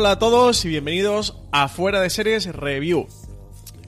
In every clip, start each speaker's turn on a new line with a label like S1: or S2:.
S1: Hola a todos y bienvenidos a Fuera de Series Review,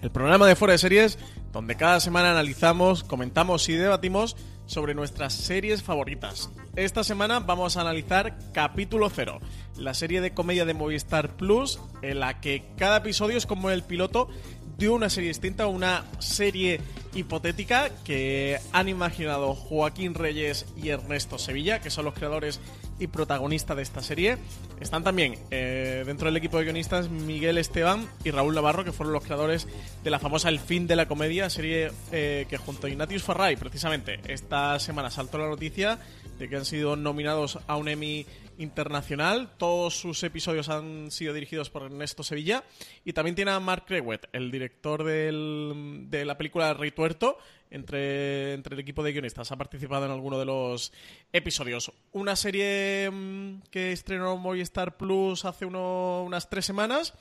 S1: el programa de Fuera de Series donde cada semana analizamos, comentamos y debatimos sobre nuestras series favoritas. Esta semana vamos a analizar Capítulo Cero, la serie de comedia de Movistar Plus, en la que cada episodio es como el piloto de una serie distinta, una serie hipotética que han imaginado Joaquín Reyes y Ernesto Sevilla, que son los creadores y protagonistas de esta serie. Están también eh, dentro del equipo de guionistas Miguel Esteban y Raúl Navarro, que fueron los creadores de la famosa El fin de la comedia, serie eh, que junto a Ignatius Farray, precisamente, esta semana saltó la noticia que han sido nominados a un Emmy internacional. Todos sus episodios han sido dirigidos por Ernesto Sevilla. Y también tiene a Mark Crewet, el director de la película Rey Tuerto, entre, el equipo de guionistas. Ha participado en alguno de los episodios. Una serie mm, que estrenó Movistar Plus hace unas tres semanas.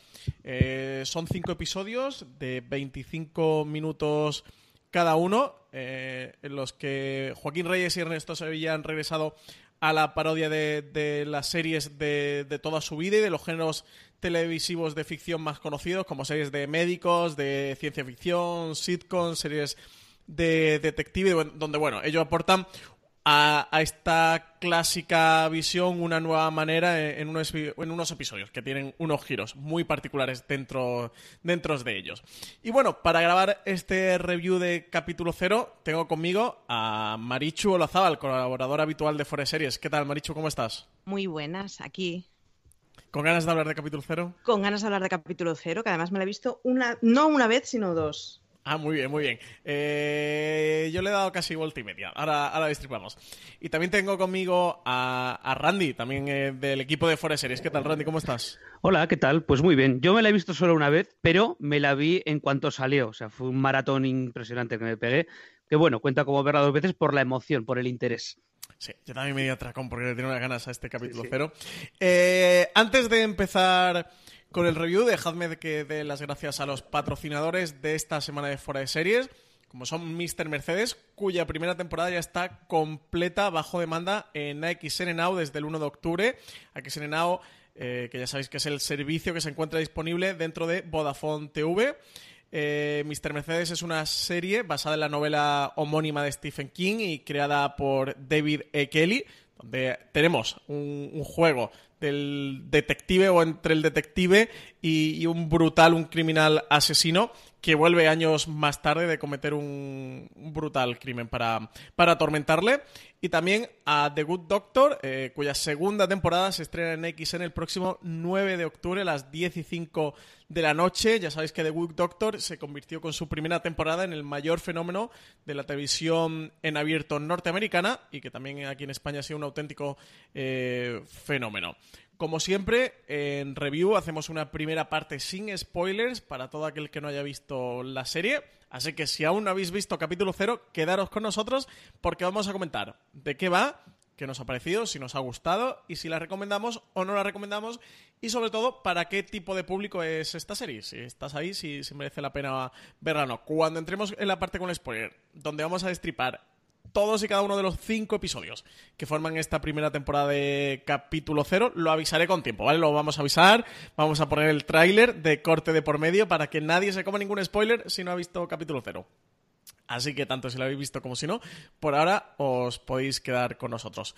S1: Eh, son cinco episodios de 25 minutos cada uno, eh, en los que Joaquín Reyes y Ernesto Sevilla han regresado a la parodia de, de las series de, de, toda su vida y de los géneros televisivos de ficción más conocidos, como series de médicos, de ciencia ficción, sitcoms, series de detective, donde, bueno, ellos aportan a, a, esta clásica visión una nueva manera en unos, en unos, episodios que tienen unos giros muy particulares dentro, dentro de ellos. Y bueno, para grabar este review de capítulo cero, tengo conmigo a Marichu Olazábal, colaboradora habitual de Forest Series. ¿Qué tal, Marichu? ¿Cómo estás?
S2: Muy buenas, aquí.
S1: ¿Con ganas de hablar de capítulo cero?
S2: Con ganas de hablar de capítulo cero, que además me la he visto una, no una vez, sino dos.
S1: Ah, muy bien, muy bien. Eh, yo le he dado casi vuelta y media. Ahora, ahora distribamos. Y también tengo conmigo a, a Randy, también eh, del equipo de Forest Series. ¿Qué tal, Randy? ¿Cómo estás?
S3: Hola, ¿qué tal? Pues muy bien. Yo me la he visto solo una vez, pero me la vi en cuanto salió. O sea, fue un maratón impresionante que me pegué. Que bueno, cuenta como verla dos veces por la emoción, por el interés.
S1: Sí, yo también me di atracón porque le tengo unas ganas a este capítulo sí, sí. cero. Eh, antes de empezar con el review, dejadme que dé las gracias a los patrocinadores de esta semana de Fuera de Series, como son Mr. Mercedes, cuya primera temporada ya está completa bajo demanda en AXN Now desde el 1 de octubre. AXN Now, eh, que ya sabéis que es el servicio que se encuentra disponible dentro de Vodafone TV. Eh, Mr. Mercedes es una serie basada en la novela homónima de Stephen King y creada por David E. Kelly, donde tenemos un, un juego del detective o entre el detective y, y, un brutal, un criminal asesino que vuelve años más tarde de cometer un, brutal crimen para, para atormentarle. Y también a The Good Doctor, eh, cuya segunda temporada se estrena en XN el próximo 9 de octubre a las 10 y 5 de la noche. Ya sabéis que The Good Doctor se convirtió con su primera temporada en el mayor fenómeno de la televisión en abierto norteamericana y que también aquí en España ha sido un auténtico eh, fenómeno. Como siempre, en review hacemos una primera parte sin spoilers para todo aquel que no haya visto la serie. Así que si aún no habéis visto capítulo cero, quedaros con nosotros porque vamos a comentar de qué va, qué nos ha parecido, si nos ha gustado y si la recomendamos o no la recomendamos y sobre todo para qué tipo de público es esta serie. Si estás ahí, si, si merece la pena verla o no. Cuando entremos en la parte con spoiler, donde vamos a destripar todos y cada uno de los cinco episodios que forman esta primera temporada de capítulo cero, lo avisaré con tiempo, ¿vale? Lo vamos a avisar, vamos a poner el tráiler de corte de por medio para que nadie se coma ningún spoiler si no ha visto capítulo cero. Así que tanto si lo habéis visto como si no, por ahora os podéis quedar con nosotros.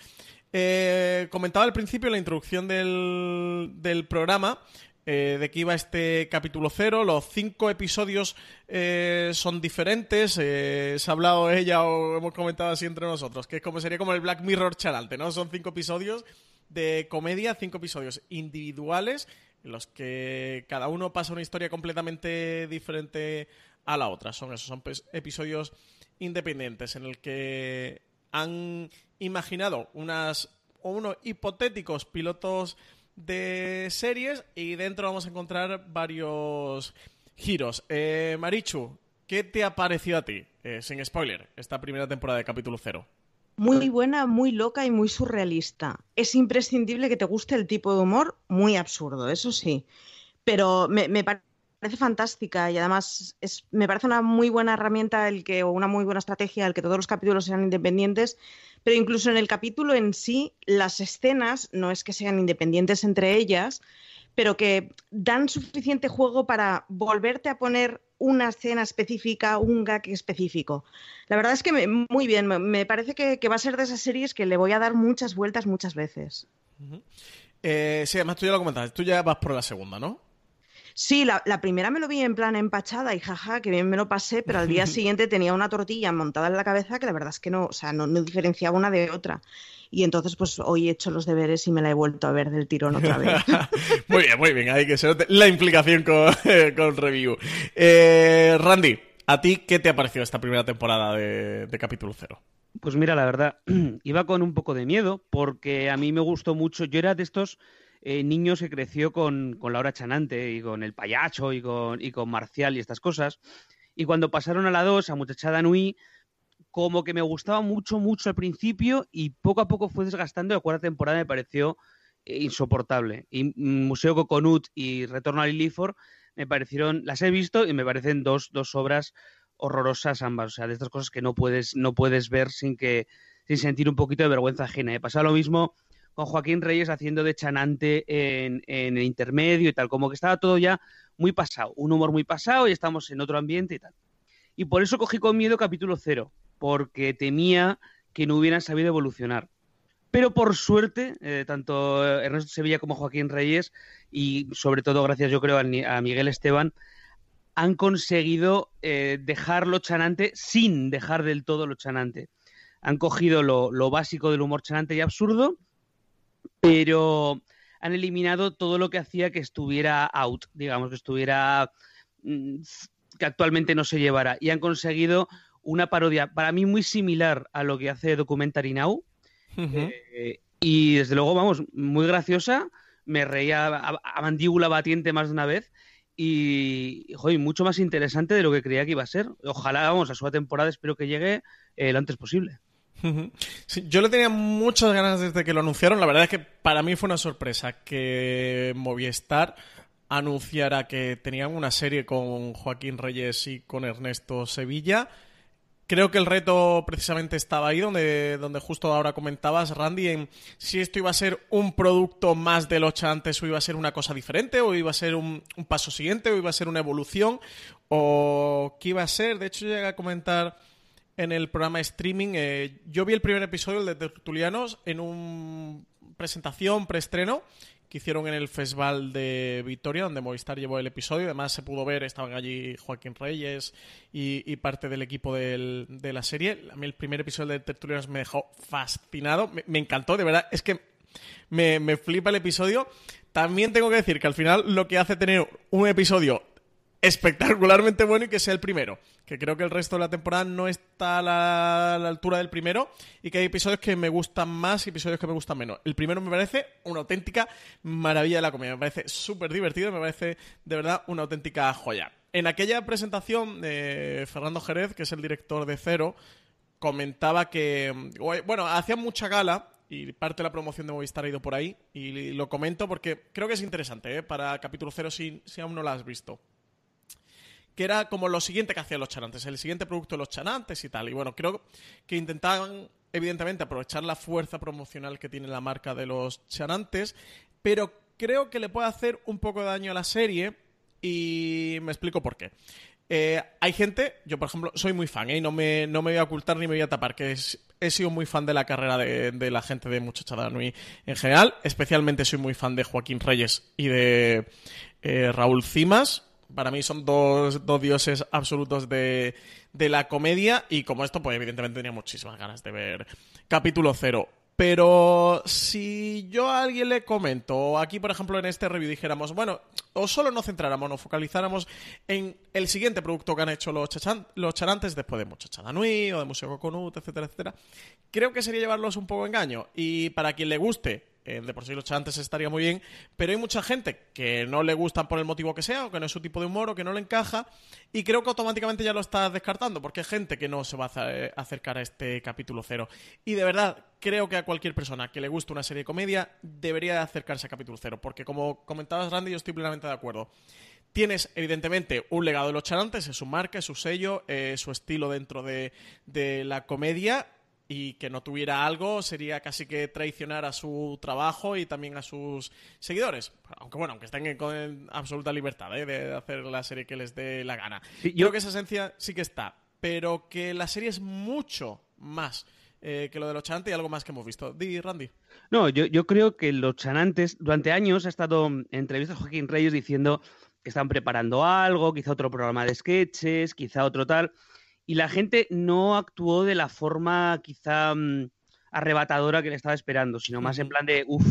S1: Eh, comentaba al principio la introducción del programa eh, de qué iba este capítulo cero. Los cinco episodios eh, son diferentes. Eh, se ha hablado ella o hemos comentado así entre nosotros, que es como sería como el Black Mirror Charante, ¿no? Son cinco episodios de comedia, cinco episodios individuales en los que cada uno pasa una historia completamente diferente a la otra. Son esos, son episodios independientes en el que han imaginado unas o unos hipotéticos pilotos de series y dentro vamos a encontrar varios giros. Eh, Marichu, ¿qué te ha parecido a ti, eh, sin spoiler, esta primera temporada de capítulo cero?
S2: Muy buena, muy loca y muy surrealista. Es imprescindible que te guste el tipo de humor muy absurdo, eso sí. Pero me, me parece fantástica y además es, me parece una muy buena herramienta o una muy buena estrategia el que todos los capítulos sean independientes pero incluso en el capítulo en sí, las escenas no es que sean independientes entre ellas, pero que dan suficiente juego para volverte a poner una escena específica, un gag específico. La verdad es que muy bien, me, parece que, va a ser de esas series que le voy a dar muchas vueltas muchas veces.
S1: Eh, sí, además tú ya lo comentaste, tú ya vas por la segunda, ¿no?
S2: Sí, la, primera me lo vi en plan empachada y jaja, que bien me lo pasé, pero al día siguiente tenía una tortilla montada en la cabeza que la verdad es que no, o sea, no, diferenciaba una de otra. Y entonces, pues hoy he hecho los deberes y me la he vuelto a ver del tirón otra vez.
S1: muy bien, muy bien, hay que ser la implicación con, con review. Eh, Randy, ¿a ti qué te ha parecido esta primera temporada de, de capítulo cero?
S3: Pues mira, la verdad, iba con un poco de miedo porque a mí me gustó mucho. Yo era de estos eh, niños que creció con, con Laura Chanante y con El Payacho y con, y con Marcial y estas cosas. Y cuando pasaron a la 2, a Muchachada Nui, como que me gustaba mucho, mucho al principio y poco a poco fue desgastando. La cuarta temporada me pareció eh, insoportable. Y Museo Coconut y Retorno a Lilifor me parecieron, las he visto y me parecen dos, dos obras horrorosas ambas. O sea, de estas cosas que no puedes, no puedes ver sin que sin sentir un poquito de vergüenza ajena. He pasado lo mismo con Joaquín Reyes haciendo de chanante en, el intermedio y tal, como que estaba todo ya muy pasado, un humor muy pasado y estamos en otro ambiente y tal. Y por eso cogí con miedo capítulo cero, porque temía que no hubieran sabido evolucionar. Pero por suerte, eh, tanto Ernesto Sevilla como Joaquín Reyes, y sobre todo gracias yo creo a, Miguel Esteban, han conseguido eh, dejarlo chanante sin dejar del todo lo chanante. Han cogido lo básico del humor chanante y absurdo pero han eliminado todo lo que hacía que estuviera out, digamos, que estuviera mm, que actualmente no se llevara. Y han conseguido una parodia para mí muy similar a lo que hace Documentary Now eh, y desde luego, vamos, muy graciosa, me reía a, mandíbula batiente más de una vez y, joder, mucho más interesante de lo que creía que iba a ser. Ojalá, vamos, a su temporada espero que llegue eh, lo antes posible
S1: yo le tenía muchas ganas desde que lo anunciaron. La verdad es que para mí fue una sorpresa que Movistar anunciara que tenían una serie con Joaquín Reyes y con Ernesto Sevilla. Creo que el reto precisamente estaba ahí, donde, donde justo ahora comentabas, Randy, en si esto iba a ser un producto más de los antes o iba a ser una cosa diferente, o iba a ser un, un paso siguiente, o iba a ser una evolución, o qué iba a ser. De hecho, llegué a comentar en el programa streaming. Eh, yo vi el primer episodio de Tertulianos en una presentación preestreno que hicieron en el Festival de Victoria, donde Movistar llevó el episodio. Además, se pudo ver, estaban allí Joaquín Reyes y, parte del equipo de la serie. A mí el primer episodio de Tertulianos me dejó fascinado, me, encantó, de verdad. Es que me flipa el episodio. También tengo que decir que al final lo que hace tener un episodio espectacularmente bueno y que sea el primero. Que creo que el resto de la temporada no está a la, altura del primero y que hay episodios que me gustan más y episodios que me gustan menos. El primero me parece una auténtica maravilla de la comedia. Me parece súper divertido, me parece de verdad una auténtica joya. En aquella presentación, de Fernando Jerez, que es el director de Cero, comentaba que, bueno, hacía mucha gala y parte de la promoción de Movistar ha ido por ahí y lo comento porque creo que es interesante ¿eh? para capítulo cero si, si aún no lo has visto que era como lo siguiente que hacían los chanantes, el siguiente producto de los chanantes y tal. Y bueno, creo que intentaban, evidentemente, aprovechar la fuerza promocional que tiene la marca de los chanantes, pero creo que le puede hacer un poco de daño a la serie y me explico por qué. Eh, hay gente, yo por ejemplo, soy muy fan, ¿eh? y no me, no me voy a ocultar ni me voy a tapar, que he sido muy fan de la carrera de, la gente de Muchachada Nui en general. Especialmente soy muy fan de Joaquín Reyes y de eh, Raúl Cimas. Para mí son dos, dos dioses absolutos de, de la comedia y como esto, pues evidentemente tenía muchísimas ganas de ver capítulo cero. Pero si yo a alguien le comento, aquí por ejemplo en este review dijéramos, bueno, o solo nos centráramos, nos focalizáramos en el siguiente producto que han hecho los, los charantes después de Muchachada Nui o de Museo Coconut, etcétera, etcétera, creo que sería llevarlos un poco engaño. Y para quien le guste eh, de por sí los charantes estaría muy bien, pero hay mucha gente que no le gustan por el motivo que sea, o que no es su tipo de humor, o que no le encaja, y creo que automáticamente ya lo estás descartando, porque hay gente que no se va a eh, acercar a este capítulo cero. Y de verdad, creo que a cualquier persona que le guste una serie de comedia debería acercarse a capítulo cero, porque como comentabas, Randy, yo estoy plenamente de acuerdo. Tienes, evidentemente, un legado de los charantes, es su marca, es su sello, es su estilo dentro de, de la comedia y que no tuviera algo sería casi que traicionar a su trabajo y también a sus seguidores. Aunque bueno, aunque estén con absoluta libertad ¿eh? de hacer la serie que les dé la gana. yo creo que esa esencia sí que está, pero que la serie es mucho más eh, que lo de los chanantes y algo más que hemos visto. Di, Randy.
S3: No, yo, yo creo que los chanantes, durante años ha estado en entrevistas Joaquín Reyes diciendo que están preparando algo, quizá otro programa de sketches, quizá otro tal y la gente no actuó de la forma quizá mm, arrebatadora que le estaba esperando, sino más en plan de uff.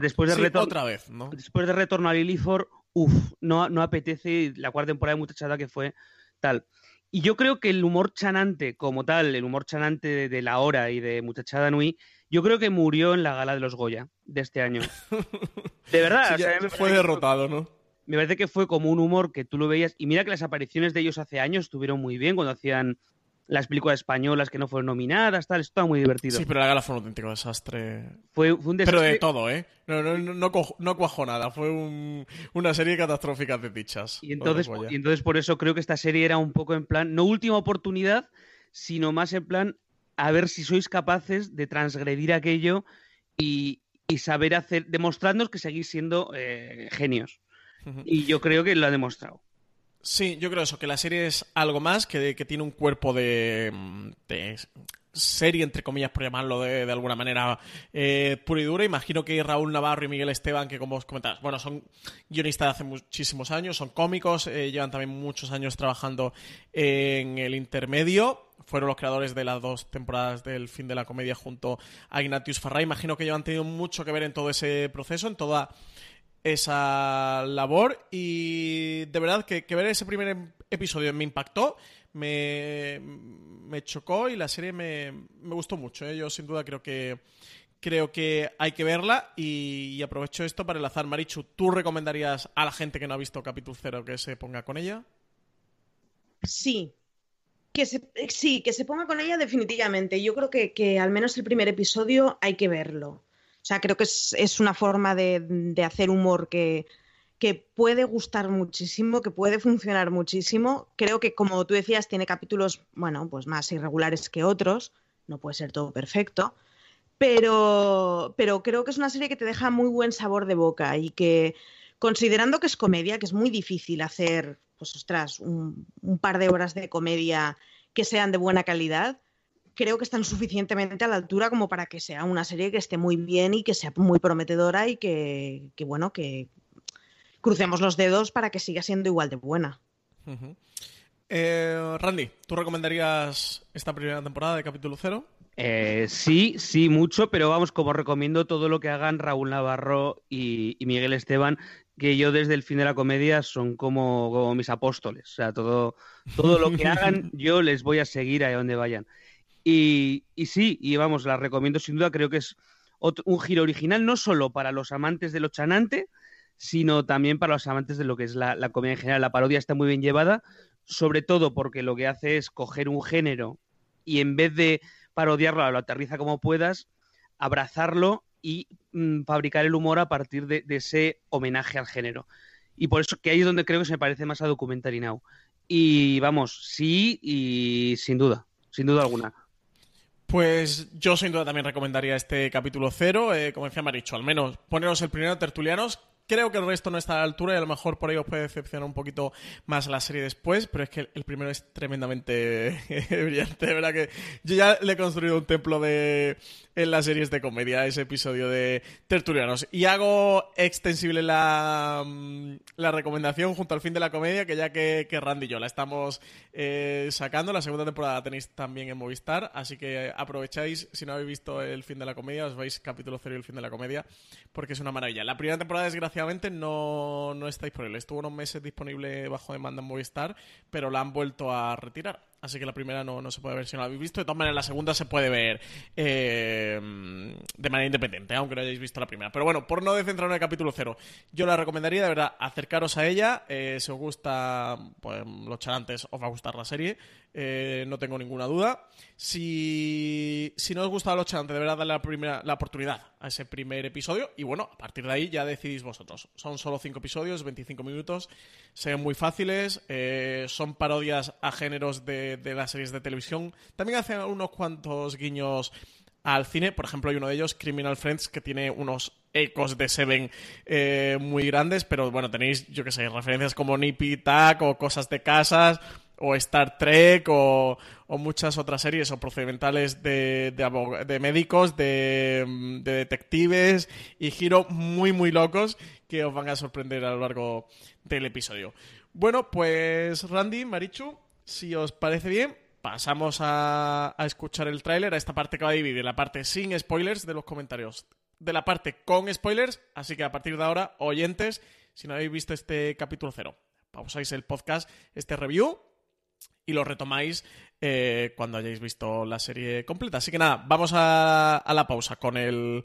S3: después de
S1: retorno. Otra vez, ¿no?
S3: Después de retorno a Lilifor, uff, no, no apetece la cuarta temporada de Muchachada que fue tal. Y yo creo que el humor chanante, como tal, el humor chanante de, la hora y de Muchachada Nui, yo creo que murió en la gala de los Goya de este año. De verdad,
S1: fue derrotado, ¿no?
S3: Me parece que fue como un humor que tú lo veías. Y mira que las apariciones de ellos hace años estuvieron muy bien cuando hacían las películas españolas que no fueron nominadas, tal, estaba muy divertido.
S1: Sí, pero la gala fue un auténtico desastre.
S3: Fue, un desastre.
S1: Pero de todo, ¿eh? No, no, no, no cuajó nada, fue una serie catastrófica de dichas.
S3: Y entonces, y entonces por eso creo que esta serie era un poco en plan, no última oportunidad, sino más en plan, a ver si sois capaces de transgredir aquello y, saber hacer, demostrarnos que seguís siendo eh, genios. Y yo creo que lo ha demostrado.
S1: Sí, yo creo eso, que la serie es algo más, que, que tiene un cuerpo de, serie, entre comillas, por llamarlo de, alguna manera, eh, pura y dura. Imagino que Raúl Navarro y Miguel Esteban, que como os comentabas, bueno, son guionistas de hace muchísimos años, son cómicos, eh, llevan también muchos años trabajando en el intermedio. Fueron los creadores de las dos temporadas del fin de la comedia junto a Ignatius Farray. Imagino que ellos han tenido mucho que ver en todo ese proceso, en toda esa labor y de verdad que, ver ese primer episodio me impactó, me, me chocó y la serie me, me gustó mucho. ¿eh? Yo sin duda creo que creo que hay que verla y, aprovecho esto para enlazar. Marichu, ¿tú recomendarías a la gente que no ha visto capítulo cero que se ponga con ella?
S2: Sí. Que se, sí, que se ponga con ella definitivamente. Yo creo que, que al menos el primer episodio hay que verlo. O sea, creo que es, una forma de, hacer humor que, puede gustar muchísimo, que puede funcionar muchísimo. Creo que, como tú decías, tiene capítulos, bueno, pues más irregulares que otros. No puede ser todo perfecto. Pero, pero creo que es una serie que te deja muy buen sabor de boca y que, considerando que es comedia, que es muy difícil hacer, pues ostras, un par de horas de comedia que sean de buena calidad, creo que están suficientemente a la altura como para que sea una serie que esté muy bien y que sea muy prometedora y que, bueno, que crucemos los dedos para que siga siendo igual de buena.
S1: Eh, Randy, ¿tú recomendarías esta primera temporada de capítulo cero?
S3: Eh, sí, sí, mucho, pero vamos, como recomiendo todo lo que hagan Raúl Navarro y, Miguel Esteban, que yo desde el fin de la comedia son como, como mis apóstoles. O sea, todo, todo lo que hagan, yo les voy a seguir a donde vayan. Y, sí, y vamos, la recomiendo sin duda, creo que es un giro original, no solo para los amantes de lo chanante, sino también para los amantes de lo que es la, comedia en general. La parodia está muy bien llevada, sobre todo porque lo que hace es coger un género y en vez de parodiarlo, lo aterriza como puedas, abrazarlo y mm, fabricar el humor a partir de, ese homenaje al género. Y por eso que ahí es donde creo que se me parece más a Documentary Now. Y vamos, sí y sin duda, sin duda alguna.
S1: Pues yo sin duda también recomendaría este capítulo cero. Eh, como decía Maricho, al menos poneros el primero tertulianos. Creo que el resto no está a la altura y a lo mejor por ahí os puede decepcionar un poquito más la serie después, pero es que el primero es tremendamente brillante. De verdad que yo ya le he construido un templo de en las series de comedia, ese episodio de Tertulianos. Y hago extensible la, mm, la recomendación junto al fin de la comedia, que ya que, que Randy y yo la estamos eh, sacando, la segunda temporada la tenéis también en Movistar, así que aprovecháis, si no habéis visto el fin de la comedia, os vais capítulo cero y el fin de la comedia, porque es una maravilla. La primera temporada, desgraciadamente, no, no está disponible. Estuvo unos meses disponible bajo demanda en Movistar, pero la han vuelto a retirar. Así que la primera no, no se puede ver si no la habéis visto. De todas maneras, la segunda se puede ver eh, de manera independiente, aunque no hayáis visto la primera. Pero bueno, por no descentrarme en el capítulo cero, yo la recomendaría, de verdad, acercaros a ella. Eh, si os gusta pues, los charantes, os va a gustar la serie. Eh, no tengo ninguna duda. Si, si no os gusta los charantes, de verdad, darle la, primera, la oportunidad a ese primer episodio. Y bueno, a partir de ahí ya decidís vosotros. Son solo 5 episodios, 25 minutos. Se ven muy fáciles. son parodias a géneros de de, las series de televisión. También hacen unos cuantos guiños al cine. Por ejemplo, hay uno de ellos, Criminal Friends, que tiene unos ecos de Seven eh, muy grandes, pero bueno, tenéis, yo que sé, referencias como Nippy Tack o cosas de casas o Star Trek o, muchas otras series o procedimentales de, de, médicos, de, de, detectives y giros muy muy locos que os van a sorprender a lo largo del episodio. Bueno, pues Randy, Marichu, si os parece bien, pasamos a, escuchar el tráiler, a esta parte que va a dividir la parte sin spoilers de los comentarios de la parte con spoilers, así que a partir de ahora, oyentes, si no habéis visto este capítulo cero, pausáis el podcast, este review, y lo retomáis eh, cuando hayáis visto la serie completa. Así que nada, vamos a, a la pausa con el...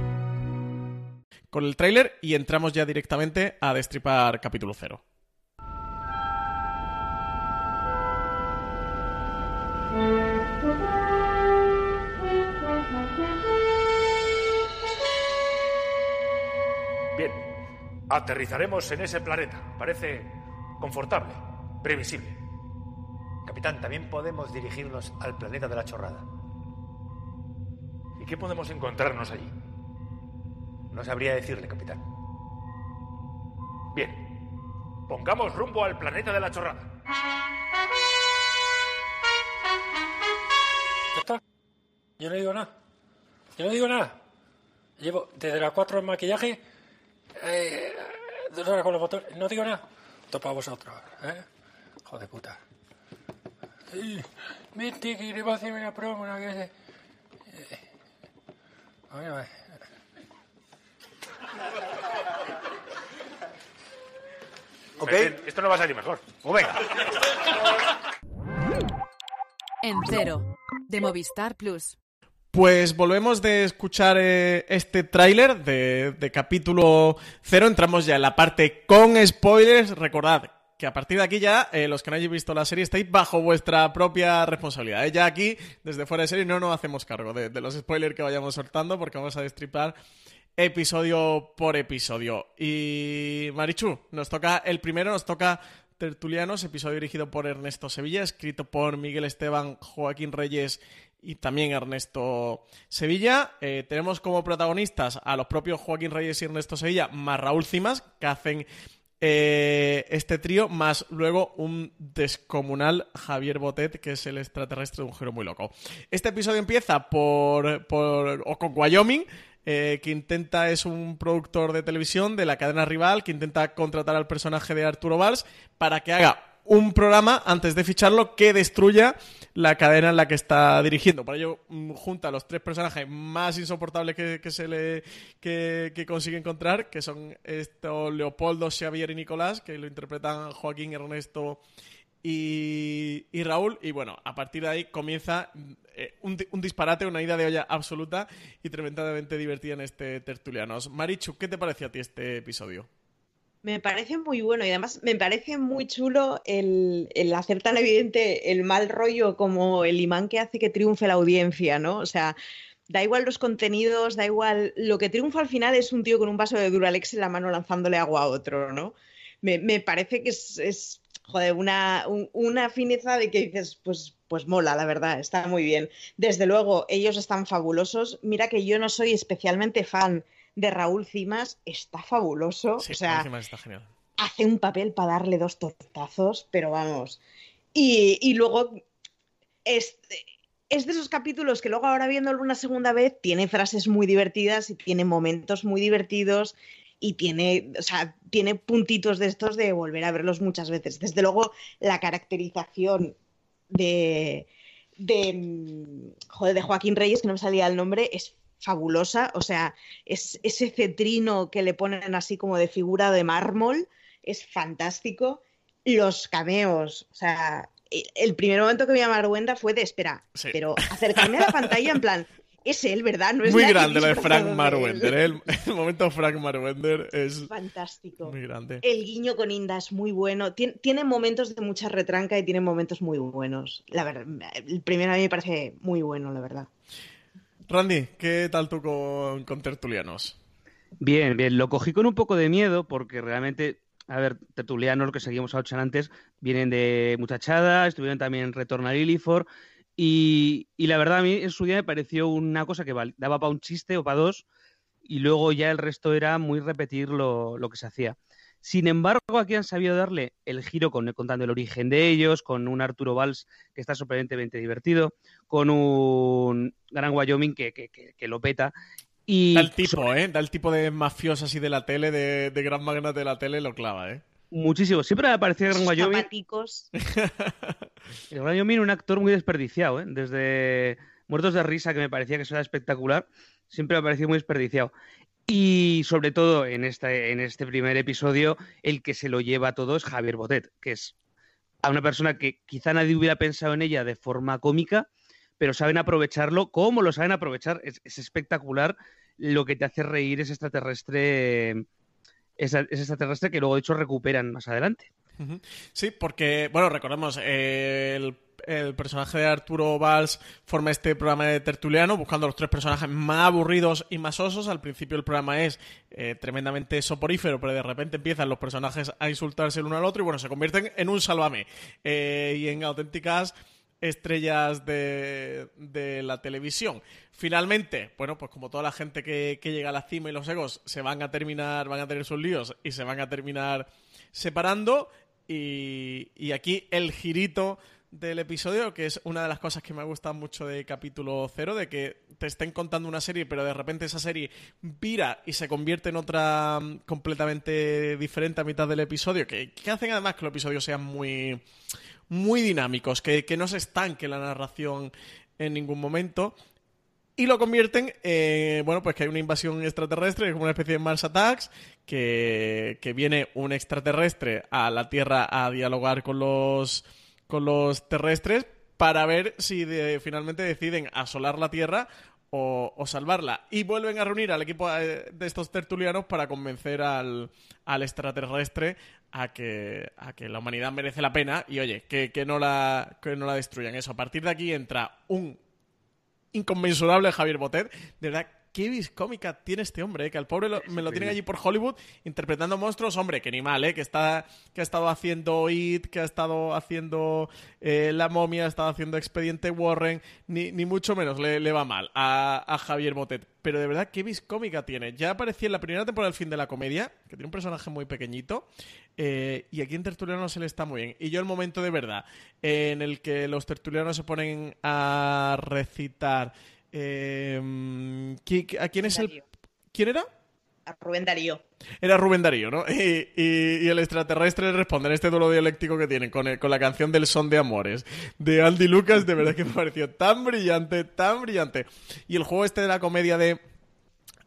S1: Con el tráiler y entramos ya directamente a destripar capítulo 0.
S4: Bien, aterrizaremos en ese planeta. Parece confortable, previsible.
S5: Capitán, también podemos dirigirnos al planeta de la chorrada.
S4: ¿Y qué podemos encontrarnos allí?
S5: No sabría decirle, capitán.
S4: Bien, pongamos rumbo al planeta de la chorrada.
S6: ¿Ya está? Yo no digo nada. Yo no digo nada. Llevo desde las 4 en maquillaje, eh, dos horas con los motores. No digo nada. Esto para vosotros, ¿eh? Joder puta. Vente que le a hacer una promo, una que se... Oye,
S4: Ok. Esto no va a salir mejor. O venga.
S7: En cero, de Movistar Plus.
S1: Pues volvemos de escuchar eh, este tráiler de, de, capítulo cero. Entramos ya en la parte con spoilers. Recordad que a partir de aquí ya, eh, los que no hayáis visto la serie, estáis bajo vuestra propia responsabilidad. ¿eh? Ya aquí, desde fuera de serie, no nos hacemos cargo de, de los spoilers que vayamos soltando porque vamos a destripar episodio por episodio. Y Marichu, nos toca el primero, nos toca Tertulianos, episodio dirigido por Ernesto Sevilla, escrito por Miguel Esteban, Joaquín Reyes y también Ernesto Sevilla. Eh, tenemos como protagonistas a los propios Joaquín Reyes y Ernesto Sevilla, más Raúl Cimas, que hacen eh, este trío, más luego un descomunal Javier Botet, que es el extraterrestre de un giro muy loco. Este episodio empieza por, por o con Wyoming, eh, que intenta, es un productor de televisión de la cadena rival, que intenta contratar al personaje de Arturo Valls para que haga un programa antes de ficharlo que destruya la cadena en la que está dirigiendo. Para ello, mm, junta a los tres personajes más insoportables que, se le que, que, consigue encontrar, que son esto, Leopoldo, Xavier y Nicolás, que lo interpretan Joaquín, Ernesto y, Raúl. Y bueno, a partir de ahí comienza eh, un, disparate, una ida de olla absoluta y tremendamente divertida en este Tertulianos. Marichu, ¿qué te pareció a ti este episodio?
S2: Me parece muy bueno y además me parece muy chulo el, el, hacer tan evidente el mal rollo como el imán que hace que triunfe la audiencia, ¿no? O sea, da igual los contenidos, da igual. Lo que triunfa al final es un tío con un vaso de Duralex en la mano lanzándole agua a otro, ¿no? Me, me parece que es joder, una, una fineza de que dices, pues, pues mola, la verdad, está muy bien. Desde luego, ellos están fabulosos. Mira que yo no soy especialmente fan de Raúl Cimas está fabuloso. o sea, hace un papel para darle dos tortazos, pero vamos. Y, luego es, es, de esos capítulos que luego ahora viéndolo una segunda vez tiene frases muy divertidas y tiene momentos muy divertidos y tiene, o sea, tiene puntitos de estos de volver a verlos muchas veces. Desde luego, la caracterización de, de, mm, joder, de Joaquín Reyes, que no me salía el nombre, es fabulosa. O sea, es, ese cetrino que le ponen así como de figura de mármol es fantástico. Los cameos, o sea, el primer momento que vi a Marwenda fue de espera, pero acercarme a la pantalla en plan, es él, ¿verdad?
S1: No es muy grande lo de Frank Marwender. ¿eh? El, momento Frank Marwender es
S2: fantástico.
S1: Muy grande.
S2: El guiño con Inda es muy bueno. tiene momentos de mucha retranca y tiene momentos muy buenos. La verdad, el primero a mí me parece muy bueno, la verdad.
S1: Randy, ¿qué tal tú con, Tertulianos?
S3: Bien, bien. Lo cogí con un poco de miedo porque realmente, a ver, Tertulianos, lo que seguimos a ocho antes, vienen de Muchachada, estuvieron también en Retorno a Lilliford y, la verdad a mí en su día me pareció una cosa que daba para un chiste o para dos y luego ya el resto era muy repetir lo, que se hacía. Sin embargo, aquí han sabido darle el giro con, contando el origen de ellos, con un Arturo Valls que está sorprendentemente divertido, con un Gran Wyoming que, que, lo peta. Y
S1: da el tipo, ¿eh? Da el tipo de mafioso así de la tele, de, gran magnate de la tele, lo clava, ¿eh?
S3: Muchísimo. Siempre me ha parecido Gran Wyoming. el Gran Wyoming un actor muy desperdiciado, ¿eh? Desde Muertos de Risa, que me parecía que eso era espectacular, siempre me ha parecido muy desperdiciado. Y sobre todo en este, en este primer episodio, el que se lo lleva todo es Javier Botet, que es a una persona que quizá nadie hubiera pensado en ella de forma cómica, pero saben aprovecharlo. ¿Cómo lo saben aprovechar? Es, espectacular. Lo que te hace reír es extraterrestre, es, extraterrestre que luego de hecho recuperan más adelante.
S1: Sí, porque, bueno, recordemos, el, personaje de Arturo Valls forma este programa de tertuliano buscando los tres personajes más aburridos y más osos. Al principio el programa es eh, tremendamente soporífero, pero de repente empiezan los personajes a insultarse el uno al otro y bueno, se convierten en un sálvame eh, y en auténticas estrellas de, de, la televisión. Finalmente, bueno, pues como toda la gente que, que, llega a la cima y los egos se van a terminar, van a tener sus líos y se van a terminar separando. Y, y aquí el girito del episodio, que es una de las cosas que me gusta mucho de capítulo cero, de que te estén contando una serie, pero de repente esa serie vira y se convierte en otra mm, completamente diferente a mitad del episodio, que, que hacen además que los episodios sean muy muy dinámicos, que, no se estanque la narración en ningún momento. Y lo convierten, en, bueno, pues que hay una invasión extraterrestre, como una especie de Mars Attacks, que, que viene un extraterrestre a la Tierra a dialogar con los, con los terrestres para ver si finalmente deciden asolar la Tierra o, salvarla. Y vuelven a reunir al equipo eh, de estos tertulianos para convencer al, al extraterrestre a que, a que la humanidad merece la pena y, oye, que, que, no la, que no la destruyan. Eso, a partir de aquí entra un inconmensurable Javier Botet. De verdad, qué viscómica tiene este hombre, ¿eh? que al pobre me lo tienen allí por Hollywood interpretando monstruos, hombre, que ni mal, ¿eh? que, está, que ha estado haciendo It, que ha estado haciendo eh, La Momia, ha estado haciendo Expediente Warren, ni, ni mucho menos le, va mal a, a, Javier Botet. Pero de verdad, qué viscómica tiene. Ya aparecía en la primera temporada del fin de la comedia, que tiene un personaje muy pequeñito, eh, y aquí en Tertuliano se le está muy bien. Y yo el momento de verdad en el que los tertulianos se ponen a recitar... Eh, ¿A quién es el ¿Quién era?
S2: A Rubén Darío.
S1: Era Rubén Darío, ¿no? Y, y- y el extraterrestre responde en este duelo dialéctico que tienen con, el- con la canción del Son de Amores de Andy Lucas, de verdad que me pareció tan brillante, tan brillante. Y el juego este de la comedia de